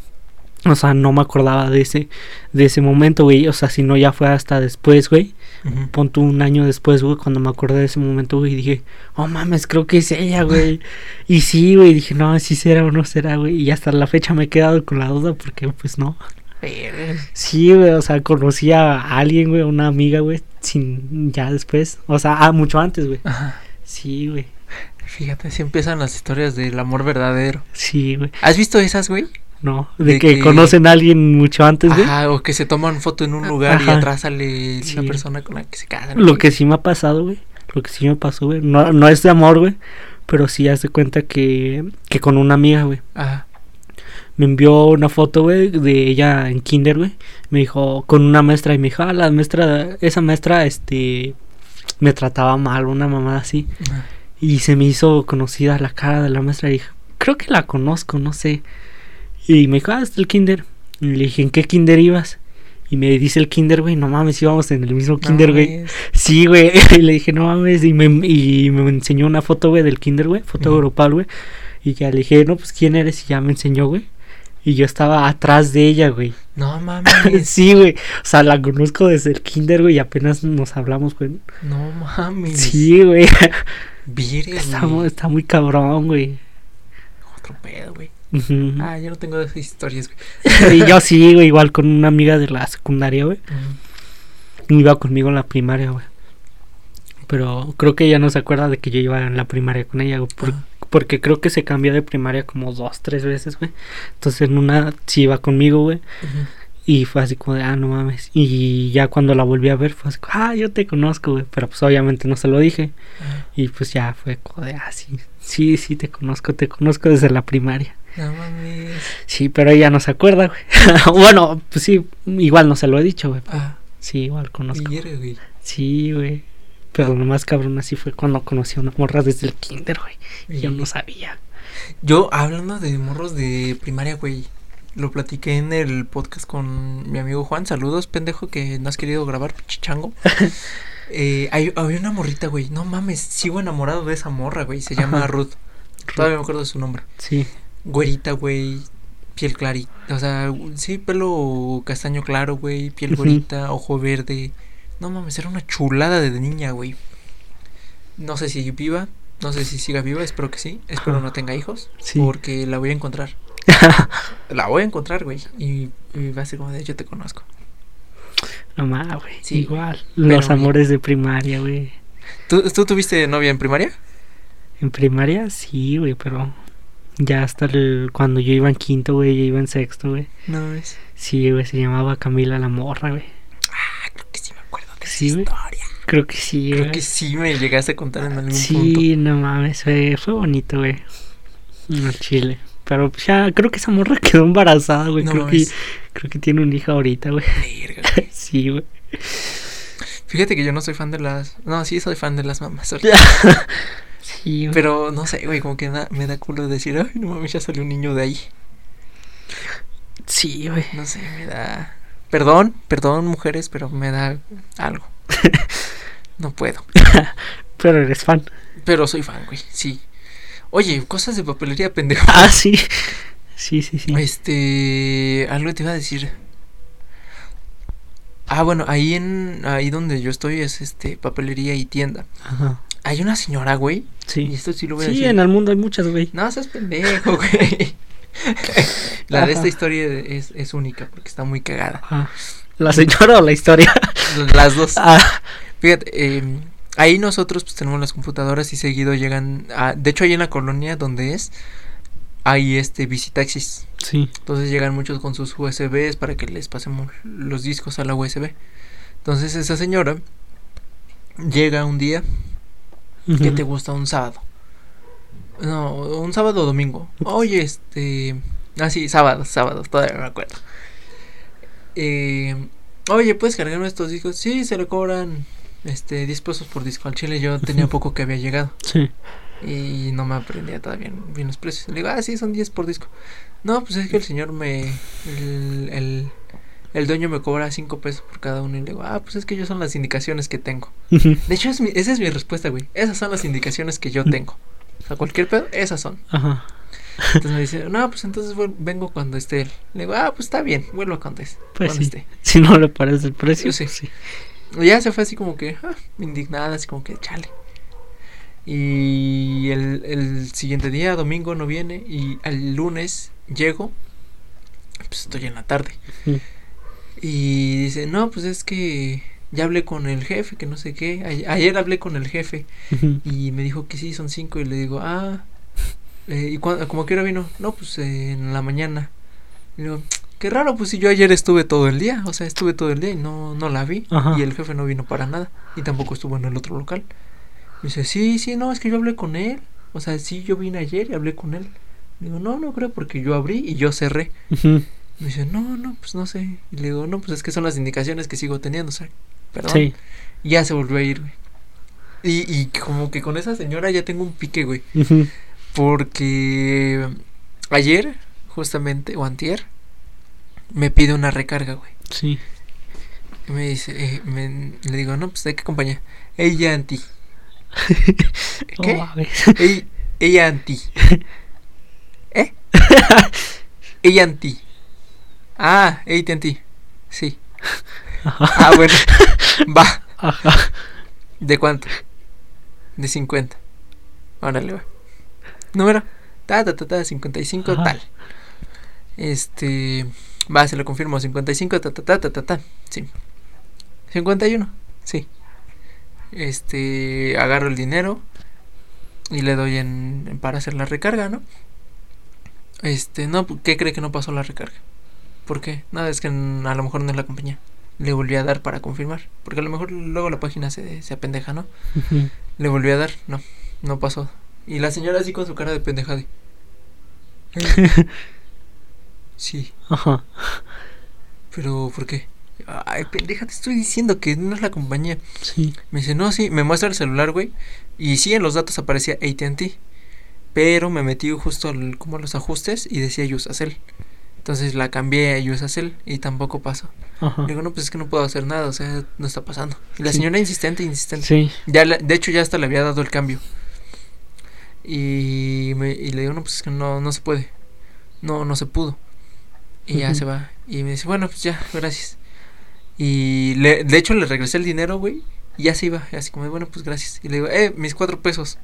[SPEAKER 2] O sea, no me acordaba de ese, de ese momento, güey. O sea, si no ya fue hasta después, güey.
[SPEAKER 1] Ujú.
[SPEAKER 2] Pon tú un año después, güey, cuando me acordé de ese momento, güey, dije, oh mames, creo que es ella, güey. y sí, güey, dije, no, si será o no será, güey. Y hasta la fecha me he quedado con la duda porque, pues, no. Sí, güey, o sea, conocí a alguien, güey, una amiga, güey, sin, ya después. O sea, ah, mucho antes, güey.
[SPEAKER 1] Ajá.
[SPEAKER 2] Sí, güey.
[SPEAKER 1] Fíjate, así empiezan las historias del amor verdadero.
[SPEAKER 2] Sí, güey.
[SPEAKER 1] ¿Has visto esas, güey?
[SPEAKER 2] No, de,
[SPEAKER 1] De
[SPEAKER 2] que,
[SPEAKER 1] que-
[SPEAKER 2] conocen a alguien mucho antes, güey.
[SPEAKER 1] Ajá, o que se toman foto en un lugar y atrás sale
[SPEAKER 2] Sí.
[SPEAKER 1] la persona con la que se casan.
[SPEAKER 2] Lo que sí me ha pasado, güey. Lo que sí me pasó, güey. No, no es de amor, güey. Pero sí hace cuenta que, que con una amiga, güey.
[SPEAKER 1] Ajá.
[SPEAKER 2] Me envió una foto, güey, de ella en kinder, güey. Me dijo, con una maestra, y me dijo, ah, la maestra, esa maestra, este, me trataba mal, una mamá así. Y se me hizo conocida la cara de la maestra y dije, creo que la conozco, no sé. Y me dijo, ah, es el kinder. Y le dije, ¿en qué kinder ibas? Y me dice el kinder, güey, no mames, íbamos en el mismo kinder, güey. Sí, güey. Y le dije, no mames. Y me, y me enseñó una foto, güey, del kinder, güey. Foto
[SPEAKER 1] Ujú.
[SPEAKER 2] grupal, güey. Y ya le dije, no, pues, ¿quién eres? Y ya me enseñó, güey. Y yo estaba atrás de ella, güey.
[SPEAKER 1] No mames.
[SPEAKER 2] sí, güey. O sea, la conozco desde el kinder, güey. Y apenas nos hablamos, güey.
[SPEAKER 1] No mames.
[SPEAKER 2] Sí, güey.
[SPEAKER 1] Virgen.
[SPEAKER 2] Está, está muy cabrón, güey.
[SPEAKER 1] Otro pedo, güey. Ah, yo no tengo esas historias, güey.
[SPEAKER 2] Y yo sí, güey, igual con una amiga de la secundaria, güey.
[SPEAKER 1] Ujú.
[SPEAKER 2] Iba conmigo en la primaria, güey. Pero creo que ella no se acuerda de que yo iba en la primaria con ella, güey. por-
[SPEAKER 1] Ajá.
[SPEAKER 2] Porque creo que se cambió de primaria como dos, tres veces, güey. Entonces en una sí iba conmigo, güey.
[SPEAKER 1] Ujú.
[SPEAKER 2] Y fue así como de, ah, no mames. Y ya cuando la volví a ver, fue así, como, ah, yo te conozco, güey. Pero pues obviamente no se lo dije.
[SPEAKER 1] Ajá.
[SPEAKER 2] Y pues ya fue como de, ah, sí, sí, sí, te conozco, te conozco desde la primaria.
[SPEAKER 1] No mames.
[SPEAKER 2] Sí, pero ella no se acuerda, güey. bueno, pues sí, igual no se lo he dicho, güey.
[SPEAKER 1] Ah,
[SPEAKER 2] Sí, igual conozco.
[SPEAKER 1] virgen, güey.
[SPEAKER 2] Sí, güey. Pero lo más cabrón así fue cuando conocí a una morra desde el kinder, güey. Y Yo no sabía.
[SPEAKER 1] Yo, hablando de morros de primaria, güey, lo platiqué en el podcast con mi amigo Juan. Saludos, pendejo, que no has querido grabar, chichango. eh, hay, había una morrita, güey. No mames, sigo enamorado de esa morra, güey. Se llama
[SPEAKER 2] Ajá.
[SPEAKER 1] Ruth. Todavía me acuerdo de su nombre.
[SPEAKER 2] Sí.
[SPEAKER 1] Güerita, güey. Piel clarita. O sea, sí, pelo castaño claro, güey. Piel
[SPEAKER 2] Ujú.
[SPEAKER 1] güerita, ojo verde. No mames, era una chulada de niña, güey. No sé si viva. No sé si siga viva, espero que sí. Espero no tenga hijos.
[SPEAKER 2] Sí.
[SPEAKER 1] Porque la voy a encontrar. La voy a encontrar, güey. Y, y va a ser como de yo te conozco.
[SPEAKER 2] No más, güey.
[SPEAKER 1] Sí,
[SPEAKER 2] Igual. Los
[SPEAKER 1] bien.
[SPEAKER 2] amores de primaria, güey.
[SPEAKER 1] ¿Tú, ¿Tú tuviste novia en primaria?
[SPEAKER 2] En primaria sí, güey, pero ya hasta el, cuando yo iba en quinto, güey, yo iba en sexto, güey.
[SPEAKER 1] No es.
[SPEAKER 2] Sí, güey, se llamaba Camila la morra, güey.
[SPEAKER 1] Ah, creo que sí de
[SPEAKER 2] Sí,
[SPEAKER 1] historia.
[SPEAKER 2] Creo que sí,
[SPEAKER 1] Creo
[SPEAKER 2] güey.
[SPEAKER 1] que sí me llegaste a contar en algún punto.
[SPEAKER 2] Sí, no mames, fue, fue bonito, güey. En el Chile. Pero pues, ya creo que esa morra quedó embarazada, güey.
[SPEAKER 1] No
[SPEAKER 2] creo, que, creo que tiene un hijo ahorita, güey.
[SPEAKER 1] Verga, güey.
[SPEAKER 2] sí, güey.
[SPEAKER 1] Fíjate que yo no soy fan de las. No, sí soy fan de las mamás.
[SPEAKER 2] sí, güey.
[SPEAKER 1] Pero no sé, güey, como que da- me da culo decir, ay, no mames, ya salió un niño de ahí.
[SPEAKER 2] Sí, güey.
[SPEAKER 1] No sé, me da. Perdón, perdón, mujeres, pero me da algo. No puedo.
[SPEAKER 2] Pero eres fan.
[SPEAKER 1] Pero soy fan, güey, sí. Oye, cosas de papelería, pendejo.
[SPEAKER 2] Ah, sí. Sí, sí, sí.
[SPEAKER 1] Este. Algo te iba a decir. Ah, bueno, ahí en. Ahí donde yo estoy es este papelería y tienda.
[SPEAKER 2] Ajá.
[SPEAKER 1] Hay una señora, güey. Y
[SPEAKER 2] Sí.
[SPEAKER 1] esto sí lo voy a
[SPEAKER 2] Sí,
[SPEAKER 1] decir.
[SPEAKER 2] en el mundo hay muchas, güey.
[SPEAKER 1] No, seas pendejo, güey. La de esta historia es, es única porque está muy cagada.
[SPEAKER 2] ¿La señora o la historia?
[SPEAKER 1] Las dos.
[SPEAKER 2] Ah,
[SPEAKER 1] Fíjate, eh, ahí nosotros pues tenemos las computadoras y seguido llegan. A, de hecho, ahí en la colonia donde es, hay este visitaxis.
[SPEAKER 2] sí.
[SPEAKER 1] Entonces llegan muchos con sus USBs para que les pasemos los discos a la USB. Entonces esa señora llega un día que
[SPEAKER 2] Ujú.
[SPEAKER 1] te gusta un sábado. No, un sábado o domingo. Oye, este. Ah, sí, sábado, sábado, todavía me acuerdo. Eh, oye, ¿puedes cargarme estos discos? Sí, se le cobran este 10 pesos por disco. Al chile yo tenía poco que había llegado
[SPEAKER 2] Sí.
[SPEAKER 1] y no me aprendía todavía bien los precios. Le digo, ah, sí, son 10 por disco. No, pues es que el señor me. El, el, el dueño me cobra 5 pesos por cada uno. Y le digo, ah, pues es que ellos son las indicaciones que tengo. De hecho, es mi- esa es mi respuesta, güey. Esas son las indicaciones que yo tengo. O sea, cualquier pedo, esas son.
[SPEAKER 2] Ajá.
[SPEAKER 1] Entonces me dice, no, pues entonces vengo cuando esté él. Le digo, ah, pues está bien, vuelvo cuando, es-
[SPEAKER 2] Pues
[SPEAKER 1] cuando
[SPEAKER 2] sí.
[SPEAKER 1] esté.
[SPEAKER 2] Si no le parece el precio,
[SPEAKER 1] Sí.
[SPEAKER 2] pues sí.
[SPEAKER 1] Y ya se fue así como que, ah, indignada, así como que, chale. Y el, el siguiente día, domingo, no viene. Y al lunes llego, pues estoy en la tarde. Y dice, no, pues es que ya hablé con el jefe, que no sé qué. Ay- ayer hablé con el jefe. Y me dijo que sí, son cinco. Y le digo, ah, eh, ¿y cuándo, como que hora vino? No, pues eh, en la mañana. Y le digo, qué raro, pues si yo ayer estuve todo el día. O sea, estuve todo el día y no, no la vi.
[SPEAKER 2] Ajá.
[SPEAKER 1] Y el jefe no vino para nada. Y tampoco estuvo en el otro local. Me dice, sí, sí, no, es que yo hablé con él. O sea, sí, yo vine ayer y hablé con él. Le digo, no, no creo porque yo abrí y yo cerré. Me dice, no, no, pues no sé. Y le digo, no, pues es que son las indicaciones que sigo teniendo, o sea, perdón.
[SPEAKER 2] Sí.
[SPEAKER 1] Ya se volvió a ir, güey. Y, y como que con esa señora ya tengo un pique, güey. Porque ayer, justamente, o antier, me pide una recarga, güey.
[SPEAKER 2] Sí.
[SPEAKER 1] Y me dice, eh, me- le digo, no, pues de qué compañía. Ella anti. ¿Qué?
[SPEAKER 2] Oh.
[SPEAKER 1] Ey- Ella anti. ¿Eh? Ella anti. Ah, AT&T. Sí. Ah, bueno. Va.
[SPEAKER 2] Ajá.
[SPEAKER 1] ¿De cuánto? De 50. Órale, va. Número. Ta, ta, ta, ta, 55,
[SPEAKER 2] Ajá.
[SPEAKER 1] tal. Este. Va, se lo confirmo. 55, ta, ta, ta, ta, ta, ta. Sí. 51. Sí. Este. Agarro el dinero. Y le doy en, en- para hacer la recarga, ¿no? Este, no, ¿qué cree que no pasó la recarga? ¿Por qué? Nada, es que a lo mejor no es la compañía. Le volví a dar para confirmar. Porque a lo mejor luego la página se, se apendeja, ¿no? Le volví a dar, no, no pasó. Y la señora así con su cara de pendeja de... Sí,
[SPEAKER 2] Ajá.
[SPEAKER 1] pero ¿por qué? Ay, pendeja, te estoy diciendo que no es la compañía.
[SPEAKER 2] Sí.
[SPEAKER 1] Me dice, no, sí, me muestra el celular, güey. Y sí, en los datos aparecía ATT. Pero me metí justo al- como a los ajustes y decía Usacell. Entonces la cambié a Usacell y tampoco pasó.
[SPEAKER 2] Ajá.
[SPEAKER 1] Le digo, no, pues es que no puedo hacer nada, o sea, no está pasando. Y la
[SPEAKER 2] Sí.
[SPEAKER 1] señora insistente, insistente.
[SPEAKER 2] Sí.
[SPEAKER 1] Ya le- de hecho, ya hasta le había dado el cambio. Y, me, y le digo, no, pues es que no, no se puede. No, no se pudo. Y ya se va. Y me dice, bueno, pues ya, gracias. Y le, de hecho le regresé el dinero, güey. Y ya se iba. y Así como, bueno, pues gracias. Y le digo, eh, mis cuatro pesos.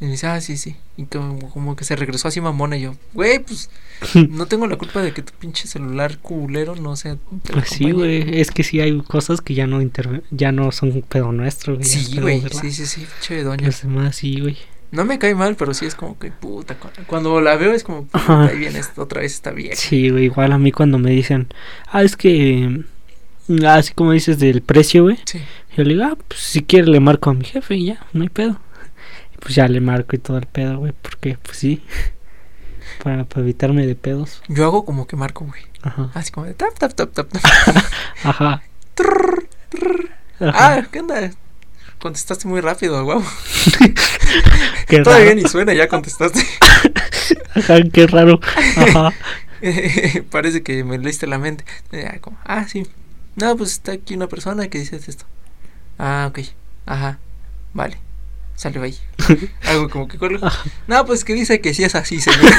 [SPEAKER 1] Y me dice, ah, sí, sí. Y como, como que se regresó así mamona. Y yo, güey, pues no tengo la culpa de que tu pinche celular culero no sea.
[SPEAKER 2] Pues sí,
[SPEAKER 1] compañía".
[SPEAKER 2] güey. Es que sí hay cosas que ya no interve- ya no son pedo nuestro, güey.
[SPEAKER 1] Sí, güey. Sí, sí, sí, pinche doña.
[SPEAKER 2] Los demás, sí, güey.
[SPEAKER 1] No me cae mal, pero sí es como que puta. cu- Cuando la veo es como, puta, ahí viene otra vez esta vieja.
[SPEAKER 2] Sí, güey. Igual a mí cuando me dicen, ah, es que. mm, Así como dices del precio, güey.
[SPEAKER 1] Sí.
[SPEAKER 2] Yo le digo, ah, pues si quiere le marco a mi jefe y ya, no hay pedo. Pues ya le marco y todo el pedo, güey. Porque, pues sí. Para, para evitarme de pedos.
[SPEAKER 1] Yo hago como que marco, güey.
[SPEAKER 2] Ajá.
[SPEAKER 1] Así como de tap, tap, tap, tap, tap.
[SPEAKER 2] Ajá.
[SPEAKER 1] Trrr, trrr.
[SPEAKER 2] Ajá.
[SPEAKER 1] Ah, ¿qué onda? Contestaste muy rápido, guau.
[SPEAKER 2] Qué
[SPEAKER 1] Todavía
[SPEAKER 2] raro.
[SPEAKER 1] ni suena, ya contestaste.
[SPEAKER 2] Ajá, qué raro. Ajá.
[SPEAKER 1] Parece que me leíste la mente. Ya, como, ah, sí. No, pues está aquí una persona que dice esto. Ah, ok. Ajá. Vale. Salió ahí. Algo como que cuelgo. No, pues que dice que sí es así, señor.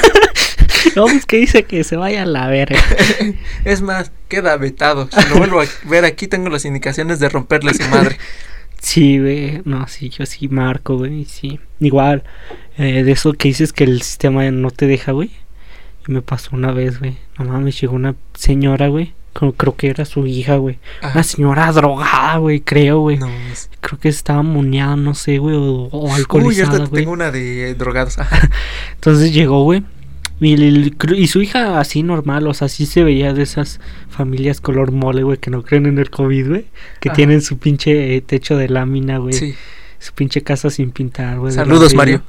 [SPEAKER 2] No, pues que dice que se vaya a la verga.
[SPEAKER 1] es más, queda vetado. Si lo vuelvo a ver aquí, tengo las indicaciones de romperle a su madre.
[SPEAKER 2] Sí, güey. No, sí, yo sí marco, güey. Sí. Igual, eh, de eso que dices que el sistema no te deja, güey. Y me pasó una vez, güey. No mames, llegó una señora, güey. Creo, creo que era su hija, güey.
[SPEAKER 1] Ajá.
[SPEAKER 2] Una señora drogada, güey, creo, güey.
[SPEAKER 1] No, es-
[SPEAKER 2] Creo que estaba muñeada, no sé, güey, o, o
[SPEAKER 1] Uy,
[SPEAKER 2] alcoholizada,
[SPEAKER 1] ahorita
[SPEAKER 2] güey.
[SPEAKER 1] tengo una de drogados. Ajá.
[SPEAKER 2] Entonces llegó, güey. Y, y su hija así normal, o sea, sí se veía de esas familias color mole, güey, que no creen en el COVID, güey. Que
[SPEAKER 1] Ajá.
[SPEAKER 2] tienen su pinche eh, techo de lámina, güey.
[SPEAKER 1] Sí.
[SPEAKER 2] Su pinche casa sin pintar, güey.
[SPEAKER 1] Saludos. Mario.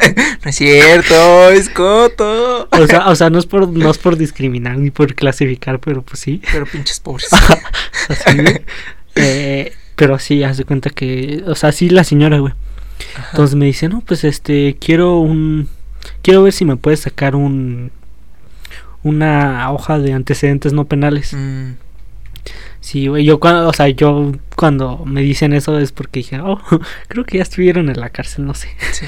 [SPEAKER 1] no es cierto, es coto.
[SPEAKER 2] O sea, o sea, no es por, no es por discriminar ni por clasificar, pero pues sí.
[SPEAKER 1] Pero pinches pobres.
[SPEAKER 2] Así. Eh, pero sí, haz de cuenta que, o sea, sí la señora, güey.
[SPEAKER 1] Ajá.
[SPEAKER 2] Entonces me dice, no, pues este, quiero un, quiero ver si me puedes sacar un, una hoja de antecedentes no penales.
[SPEAKER 1] Mm,
[SPEAKER 2] Sí, güey, yo cuando, o sea, yo cuando me dicen eso es porque dije, oh, creo que ya estuvieron en la cárcel, no sé.
[SPEAKER 1] sí.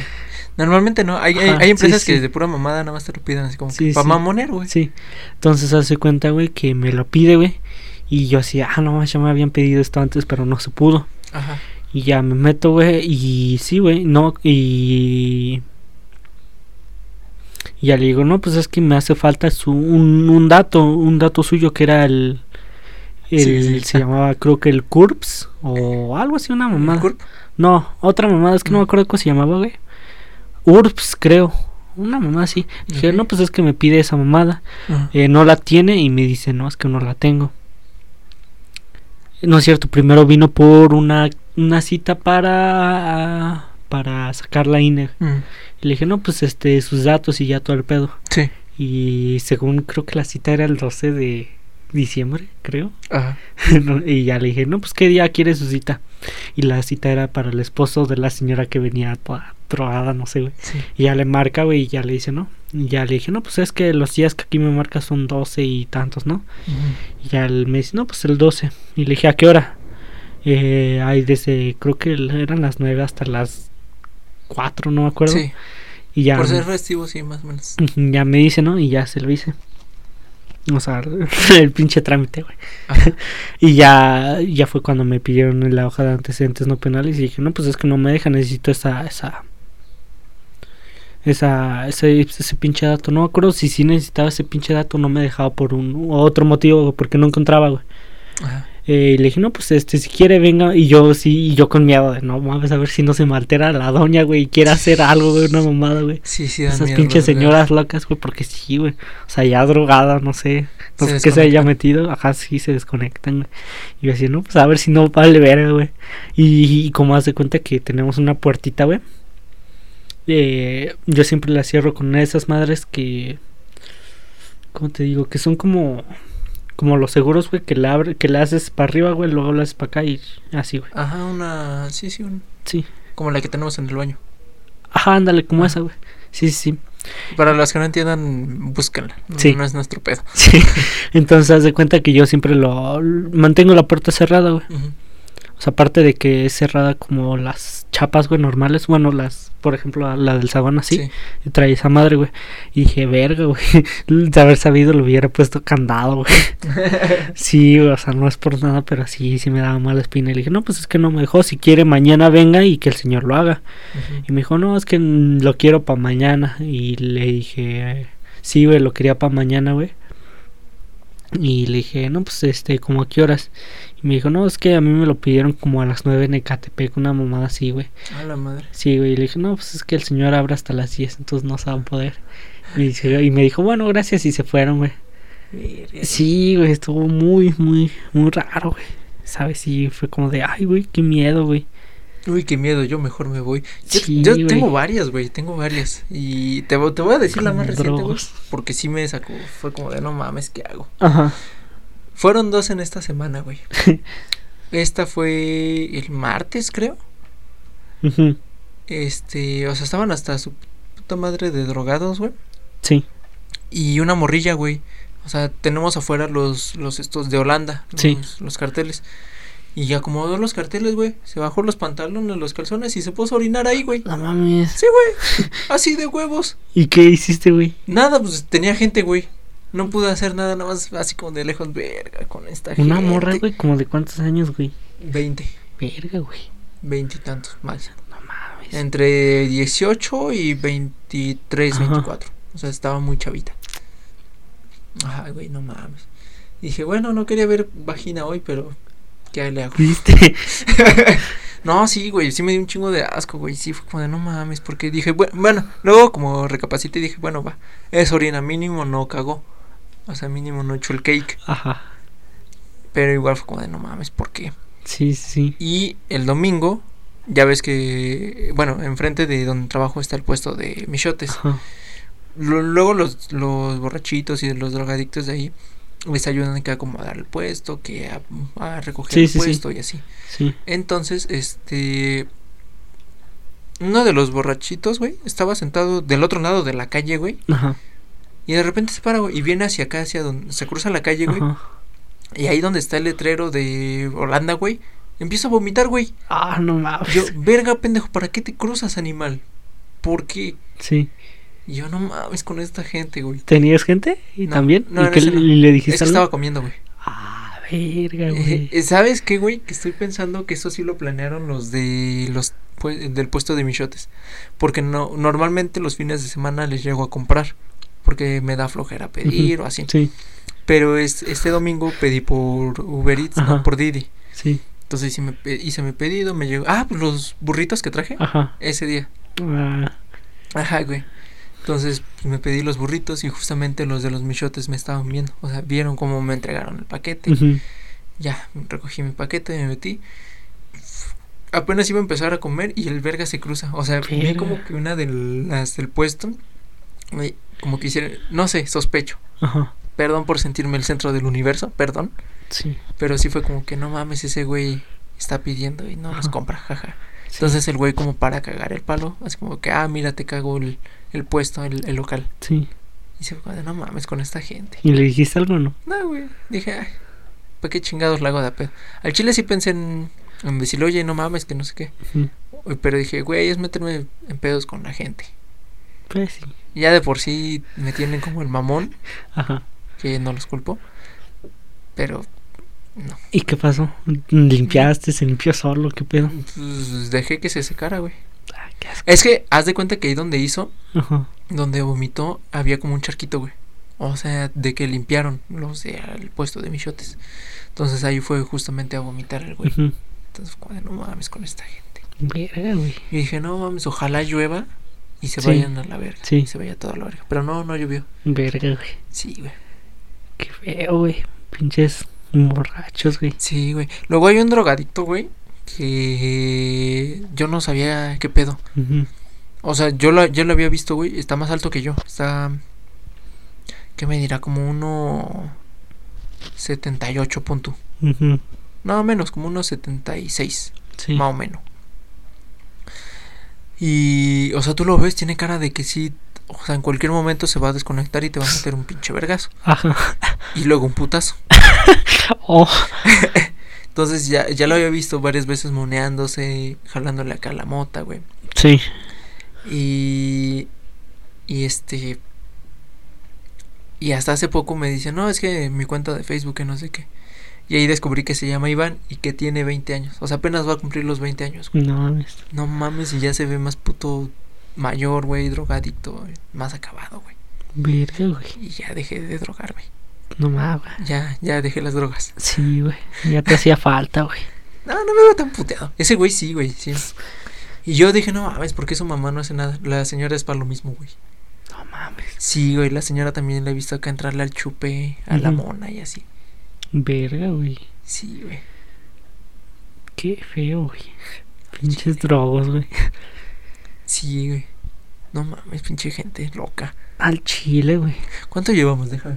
[SPEAKER 1] Normalmente no, hay, hay,
[SPEAKER 2] Ajá,
[SPEAKER 1] hay empresas
[SPEAKER 2] sí, sí.
[SPEAKER 1] que de pura mamada nada más te lo piden así como
[SPEAKER 2] Sí,
[SPEAKER 1] para mamoner, güey.
[SPEAKER 2] Sí, entonces hace cuenta, güey, que me lo pide, güey. Y yo así, ah, no, ya me habían pedido esto antes, pero no se pudo.
[SPEAKER 1] Ajá.
[SPEAKER 2] Y ya me meto, güey, y sí, güey, no, y... Y ya le digo, no, pues es que me hace falta su, un, un dato, un dato suyo que era el... el
[SPEAKER 1] Sí, sí.
[SPEAKER 2] Se llamaba, creo que el CURPS, o algo así, una mamada.
[SPEAKER 1] Curp.
[SPEAKER 2] No, otra mamada, es que no me acuerdo cómo se llamaba, güey. URPS, creo. Una mamada así. Dije, no, pues es que me pide esa mamada. Eh, no la tiene y me dice, no, es que no la tengo. No es cierto, primero vino por una, una cita para para sacar la INE. Y le dije, no, pues este, sus datos y ya todo el pedo.
[SPEAKER 1] Sí.
[SPEAKER 2] Y según creo que la cita era el 12 de diciembre, creo.
[SPEAKER 1] Ajá.
[SPEAKER 2] Y ya le dije, no, pues qué día quiere su cita. Y la cita era para el esposo de la señora que venía toda drogada, no sé, güey.
[SPEAKER 1] Sí.
[SPEAKER 2] Y ya le marca, güey, y ya le dice, no. Y ya le dije, no, pues es que los días que aquí me marca son 12 y tantos, ¿no? Y ya él me dice, no, pues el 12. Y le dije, ¿a qué hora? Eh, desde, creo que eran las 9 hasta las 4, no me acuerdo.
[SPEAKER 1] Sí.
[SPEAKER 2] Y ya,
[SPEAKER 1] Por ser festivo, sí, más o menos.
[SPEAKER 2] Ya me dice, ¿no? Y ya se lo hice. O sea, el pinche trámite, güey. Y ya, ya fue cuando me pidieron la hoja de antecedentes no penales y dije, no, pues es que no me deja, necesito esa, esa, esa, ese, ese pinche dato. No me acuerdo si sí necesitaba ese pinche dato, no me dejaba por un otro motivo, porque no encontraba, güey.
[SPEAKER 1] Ajá.
[SPEAKER 2] Eh, y le dije, no, pues este, si quiere, venga. Y yo sí, y yo con miedo de, no mames, a ver si no se me altera la doña, güey, y quiere hacer algo, güey, una mamada, güey.
[SPEAKER 1] Sí, sí,
[SPEAKER 2] Esas
[SPEAKER 1] miedo,
[SPEAKER 2] pinches
[SPEAKER 1] verdad.
[SPEAKER 2] señoras locas, güey, porque sí, güey. O sea, ya drogada, no sé. No sé qué se haya metido. Ajá, sí, se desconectan, güey. Y yo decía, no, pues a ver si no vale ver, güey. Y, y como hace cuenta que tenemos una puertita, güey. Eh, yo siempre la cierro con una de esas madres que. ¿Cómo te digo? Que son como. Como los seguros, güey, que la, abre, que la haces para arriba, güey, luego la haces para acá y así, güey.
[SPEAKER 1] Ajá, una. Sí, sí, un-
[SPEAKER 2] Sí.
[SPEAKER 1] como la que tenemos en el baño.
[SPEAKER 2] Ajá, ándale, como esa, güey. Sí, sí, sí.
[SPEAKER 1] Para los que no entiendan, búsquenla.
[SPEAKER 2] Sí.
[SPEAKER 1] no es nuestro pedo.
[SPEAKER 2] Sí. Entonces, haz de cuenta que yo siempre lo. Mantengo la puerta cerrada, güey.
[SPEAKER 1] Ujú.
[SPEAKER 2] O sea, aparte de que es cerrada como las chapas, güey, normales. Bueno, las, por ejemplo, la del sagón así.
[SPEAKER 1] Sí.
[SPEAKER 2] Y trae esa madre, güey. Y dije, verga, güey. De haber sabido, lo hubiera puesto candado, güey. Sí, o sea, no es por nada, pero sí, sí me daba mala espina. Y le dije, no, pues es que no me dejó. Si quiere, mañana venga y que el señor lo haga. Y me dijo, no, es que lo quiero para mañana. Y le dije, sí, güey, lo quería para mañana, güey. Y le dije, no, pues este, como a qué horas. Me dijo, no, es que a mí me lo pidieron como a las 9 en Ecatepec, una mamada así, güey.
[SPEAKER 1] A la madre.
[SPEAKER 2] Sí, güey. Y le dije, no, pues es que el señor abre hasta las 10, entonces no se va a poder. Y, dice- y me dijo, bueno, gracias, y se fueron, güey. Sí, güey, estuvo muy, muy, muy raro, güey. ¿Sabes? Sí, fue como de, ay, güey, qué miedo, güey.
[SPEAKER 1] Uy, qué miedo, yo mejor me voy. Yo,
[SPEAKER 2] Sí,
[SPEAKER 1] yo
[SPEAKER 2] güey.
[SPEAKER 1] tengo varias, güey, tengo varias. Y te, te voy a decir la más reciente, güey. Porque sí me sacó, fue como de no mames, ¿qué hago?
[SPEAKER 2] Ajá.
[SPEAKER 1] Fueron dos en esta semana, güey. Esta fue el martes, creo.
[SPEAKER 2] Ujú,
[SPEAKER 1] Este, o sea, estaban hasta su puta madre de drogados, güey.
[SPEAKER 2] Sí.
[SPEAKER 1] Y una morrilla, güey. O sea, tenemos afuera los, los estos de Holanda,
[SPEAKER 2] Sí.
[SPEAKER 1] los, los carteles. Y acomodó los carteles, güey. Se bajó los pantalones, los calzones y se puso a orinar ahí, güey.
[SPEAKER 2] No mames.
[SPEAKER 1] Sí, güey. Así de huevos.
[SPEAKER 2] ¿Y qué hiciste, güey?
[SPEAKER 1] Nada, pues tenía gente, güey. No pude hacer nada, nada más así como de lejos, verga, con esta gente.
[SPEAKER 2] Una morra, güey, como de cuántos años, güey.
[SPEAKER 1] 20,
[SPEAKER 2] Verga, güey.
[SPEAKER 1] 20 y tantos más.
[SPEAKER 2] No mames.
[SPEAKER 1] Entre 18 y 23,
[SPEAKER 2] Ajá.
[SPEAKER 1] 24. O sea, estaba muy chavita. Ay, güey, no mames. Dije, bueno, no quería ver vagina hoy, pero ¿qué le hago?
[SPEAKER 2] ¿Viste?
[SPEAKER 1] No, sí, güey, sí me dio un chingo de asco, güey. Sí, fue como de no mames, porque dije, bueno, bueno, luego como recapacité dije, bueno, va, es orina, mínimo no cagó. O sea, mínimo no echó el cake.
[SPEAKER 2] Ajá.
[SPEAKER 1] Pero igual fue como de no mames, ¿por qué?
[SPEAKER 2] Sí, sí.
[SPEAKER 1] Y el domingo, ya ves que, bueno, enfrente de donde trabajo está el puesto de michotes.
[SPEAKER 2] Ajá.
[SPEAKER 1] Luego los, los borrachitos y los drogadictos de ahí les ayudan a que a acomodar el puesto, que a, a recoger
[SPEAKER 2] Sí,
[SPEAKER 1] el
[SPEAKER 2] sí, sí.
[SPEAKER 1] puesto y así.
[SPEAKER 2] Sí.
[SPEAKER 1] Entonces, este. Uno de los borrachitos, güey, estaba sentado del otro lado de la calle, güey.
[SPEAKER 2] Ajá.
[SPEAKER 1] Y de repente se para, güey, y viene hacia acá, hacia donde se cruza la calle, güey.
[SPEAKER 2] Ajá.
[SPEAKER 1] Y ahí donde está el letrero de Holanda, güey, empieza a vomitar, güey.
[SPEAKER 2] Ah, no mames.
[SPEAKER 1] Yo, verga, pendejo, ¿para qué te cruzas, animal? ¿Por qué?
[SPEAKER 2] Sí.
[SPEAKER 1] Y yo, no mames con esta gente, güey.
[SPEAKER 2] ¿Tenías gente? ¿Y
[SPEAKER 1] No,
[SPEAKER 2] también?
[SPEAKER 1] no,
[SPEAKER 2] ¿Y
[SPEAKER 1] no,
[SPEAKER 2] le, le
[SPEAKER 1] Es
[SPEAKER 2] dijiste
[SPEAKER 1] que estaba comiendo, güey.
[SPEAKER 2] Ah, verga, güey.
[SPEAKER 1] eh, ¿Sabes qué, güey? Que estoy pensando que eso sí lo planearon los de los pu- del puesto de michotes. Porque no normalmente los fines de semana les llego a comprar. Porque me da flojera pedir o así.
[SPEAKER 2] Sí,
[SPEAKER 1] Pero es, este domingo pedí por Uber Eats, no, por Didi.
[SPEAKER 2] sí.
[SPEAKER 1] Entonces hice, me hice mi pedido, me llegó. Ah, pues los burritos que traje
[SPEAKER 2] Ajá.
[SPEAKER 1] ese día.
[SPEAKER 2] Ah,
[SPEAKER 1] Ajá, güey. Entonces pues, me pedí los burritos y justamente los de los michotes me estaban viendo. O sea, vieron cómo me entregaron el paquete.
[SPEAKER 2] ujú.
[SPEAKER 1] Ya, recogí mi paquete, me metí. Apenas iba a empezar a comer y el verga se cruza. O sea, vi como que una de las del puesto, como que hicieron, no sé, sospecho.
[SPEAKER 2] Ajá.
[SPEAKER 1] Perdón por sentirme el centro del universo, perdón.
[SPEAKER 2] Sí.
[SPEAKER 1] Pero sí fue como que no mames, ese güey está pidiendo y no nos
[SPEAKER 2] Ajá.
[SPEAKER 1] compra, jaja.
[SPEAKER 2] sí.
[SPEAKER 1] Entonces el güey como para cagar el palo, así como que, ah, mira, te cago el, el puesto, el, el local.
[SPEAKER 2] Sí.
[SPEAKER 1] Y se fue no mames con esta gente.
[SPEAKER 2] ¿Y le dijiste algo o no?
[SPEAKER 1] No, güey. Dije, ay, ¿para qué chingados la hago de pedo? Al chile sí pensé en, en decirle, oye, no mames, que no sé qué.
[SPEAKER 2] Ujú.
[SPEAKER 1] Pero dije, güey, es meterme en pedos con la gente.
[SPEAKER 2] Pues sí.
[SPEAKER 1] Y Ya de por sí me tienen como el mamón,
[SPEAKER 2] Ajá.
[SPEAKER 1] que no los culpo. Pero, no.
[SPEAKER 2] ¿Y qué pasó? ¿Limpiaste? ¿Se limpió solo? ¿Qué pedo?
[SPEAKER 1] Pues dejé que se secara, güey.
[SPEAKER 2] Ah, qué asco.
[SPEAKER 1] Es que, haz de cuenta que ahí donde hizo,
[SPEAKER 2] Ajá.
[SPEAKER 1] donde vomitó, había como un charquito, güey. O sea, de que limpiaron los del puesto de michotes. Entonces ahí fue justamente a vomitar el güey.
[SPEAKER 2] Ujú.
[SPEAKER 1] Entonces, como de, no mames con esta gente.
[SPEAKER 2] Verga, güey.
[SPEAKER 1] Y dije, no mames, ojalá llueva y se
[SPEAKER 2] Sí.
[SPEAKER 1] vayan a la verga.
[SPEAKER 2] Sí.
[SPEAKER 1] Y se vaya toda la verga. Pero no, no llovió.
[SPEAKER 2] Verga, güey.
[SPEAKER 1] Sí, güey.
[SPEAKER 2] Qué feo, güey. Pinches borrachos, güey.
[SPEAKER 1] Sí, güey. Luego hay un drogadicto, güey, que yo no sabía qué pedo. O sea, yo lo, yo lo había visto, güey. Está más alto que yo. Está. ¿Qué me dirá? Como uno. 78 punto.
[SPEAKER 2] Ujú.
[SPEAKER 1] No, menos, como unos 76.
[SPEAKER 2] Sí.
[SPEAKER 1] Más o menos. Y. O sea, tú lo ves, tiene cara de que sí. O sea, en cualquier momento se va a desconectar y te va a meter un pinche vergazo.
[SPEAKER 2] Ajá.
[SPEAKER 1] Y luego un putazo.
[SPEAKER 2] Oh.
[SPEAKER 1] Entonces ya, ya lo había visto varias veces moneándose, jalándole acá la mota, güey.
[SPEAKER 2] Sí.
[SPEAKER 1] Y. Y este. Y hasta hace poco me dice, no, es que mi cuenta de Facebook, que no sé qué. Y ahí descubrí que se llama Iván y que tiene 20 años. O sea, apenas va a cumplir los 20 años. güey.
[SPEAKER 2] No mames.
[SPEAKER 1] No mames, y ya se ve más puto mayor, güey, drogadicto, güey, más acabado, güey.
[SPEAKER 2] Verga, güey.
[SPEAKER 1] Y ya dejé de drogarme.
[SPEAKER 2] No mames.
[SPEAKER 1] Ya, ya dejé las drogas.
[SPEAKER 2] Sí, güey. Ya te hacía falta, güey.
[SPEAKER 1] No, no me veo tan puteado. Ese güey sí, güey, sí. Y yo dije, no mames, ¿por qué su mamá no hace nada? La señora es para lo mismo, güey.
[SPEAKER 2] No mames.
[SPEAKER 1] Sí, güey, la señora también la he visto acá entrarle al chupe, a la mona y así.
[SPEAKER 2] Verga, güey.
[SPEAKER 1] Sí, güey.
[SPEAKER 2] Qué feo, güey. Pinches drogos, güey.
[SPEAKER 1] Sí, güey. No mames, pinche gente loca.
[SPEAKER 2] Al chile, güey.
[SPEAKER 1] ¿Cuánto llevamos? Déjame.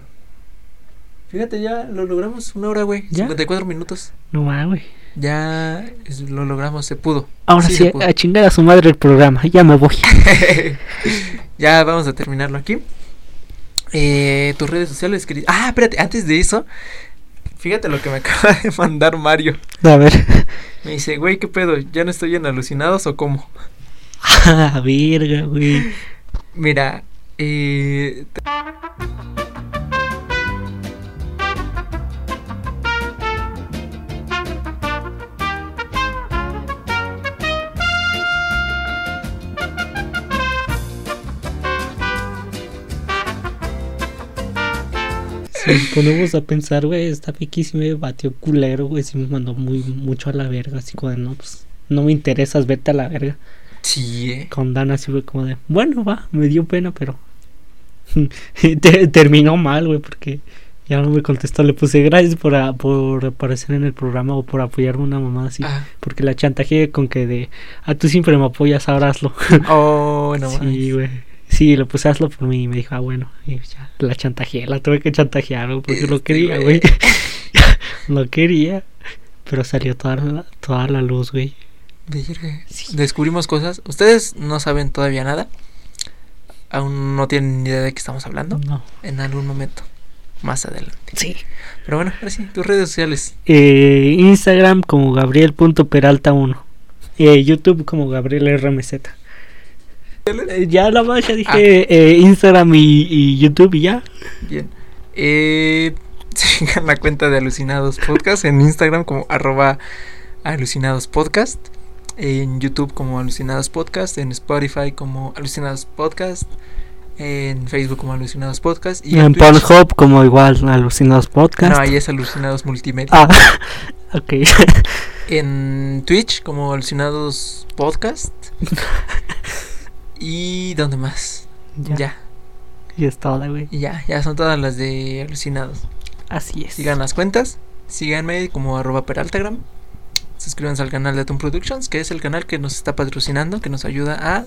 [SPEAKER 1] Fíjate, ya lo logramos. Una hora, güey.
[SPEAKER 2] ¿Ya?
[SPEAKER 1] 54 minutos.
[SPEAKER 2] No mames, güey.
[SPEAKER 1] Ya es- lo logramos, se pudo.
[SPEAKER 2] Ahora
[SPEAKER 1] Sí,
[SPEAKER 2] sí,
[SPEAKER 1] pudo.
[SPEAKER 2] a chingar a su madre el programa. Ya me voy.
[SPEAKER 1] ya vamos a terminarlo aquí. Eh, tus redes sociales, querido. Ah, espérate, antes de eso, fíjate lo que me acaba de mandar Mario.
[SPEAKER 2] A ver.
[SPEAKER 1] Me dice, güey, ¿qué pedo? ¿Ya no estoy en alucinados o cómo?
[SPEAKER 2] Ah, verga, güey.
[SPEAKER 1] Mira, eh,
[SPEAKER 2] Si nos ponemos a pensar, güey, está piquísimo, me batió culero, güey. Sí me mandó muy mucho a la verga. Así como de, no, pues, no me interesas, vete a la verga.
[SPEAKER 1] sí, eh.
[SPEAKER 2] Con Dan así fue como de, bueno, va, me dio pena, pero. Te- terminó mal, güey, porque ya no me contestó. Le puse gracias por, a- por aparecer en el programa o por apoyarme una mamá así.
[SPEAKER 1] Ah,
[SPEAKER 2] Porque la chantajeé con que de, a tú siempre me apoyas, ahora hazlo.
[SPEAKER 1] oh, no
[SPEAKER 2] sí, güey. Sí, le puse hazlo por mí y me dijo, ah, bueno. Y ya, la chantajeé, la tuve que chantajear, güey, porque lo
[SPEAKER 1] Este,
[SPEAKER 2] quería,
[SPEAKER 1] güey.
[SPEAKER 2] lo quería. Pero salió toda la, toda la luz, güey. Sí.
[SPEAKER 1] Descubrimos cosas. Ustedes no saben todavía nada. Aún no tienen ni idea de qué estamos hablando.
[SPEAKER 2] No.
[SPEAKER 1] En algún momento. Más adelante.
[SPEAKER 2] Sí.
[SPEAKER 1] Pero bueno, ahora sí, tus redes sociales.
[SPEAKER 2] Eh, Instagram como Gabriel.peralta1. Eh, YouTube como Gabriel RMZ. Eh, ya la más, ya dije eh, Instagram y, y YouTube y ya.
[SPEAKER 1] Bien. Eh, sigan la cuenta de Alucinados Podcast en Instagram como arroba Alucinados Podcast. En YouTube como Alucinados Podcast. En Spotify como Alucinados Podcast. En Facebook como Alucinados Podcast.
[SPEAKER 2] Y
[SPEAKER 1] en
[SPEAKER 2] en Pornhub como igual Alucinados Podcast.
[SPEAKER 1] No, ahí es Alucinados Multimedia.
[SPEAKER 2] Ah, ok.
[SPEAKER 1] En Twitch como Alucinados Podcast. y ¿dónde más?
[SPEAKER 2] ya.
[SPEAKER 1] Ya,
[SPEAKER 2] Y es toda, güey.
[SPEAKER 1] ya, ya son todas las de Alucinados.
[SPEAKER 2] Así es.
[SPEAKER 1] Sigan las cuentas, síganme como arroba peraltagram. Suscríbanse al canal de Atom Productions, que es el canal que nos está patrocinando, que nos ayuda a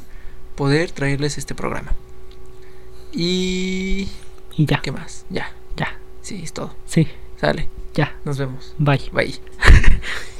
[SPEAKER 1] poder traerles este programa. Y...
[SPEAKER 2] Y ya.
[SPEAKER 1] ¿Qué más? Ya,
[SPEAKER 2] Ya.
[SPEAKER 1] sí, es todo.
[SPEAKER 2] Sí.
[SPEAKER 1] Sale,
[SPEAKER 2] Ya.
[SPEAKER 1] nos vemos.
[SPEAKER 2] Bye.
[SPEAKER 1] Bye.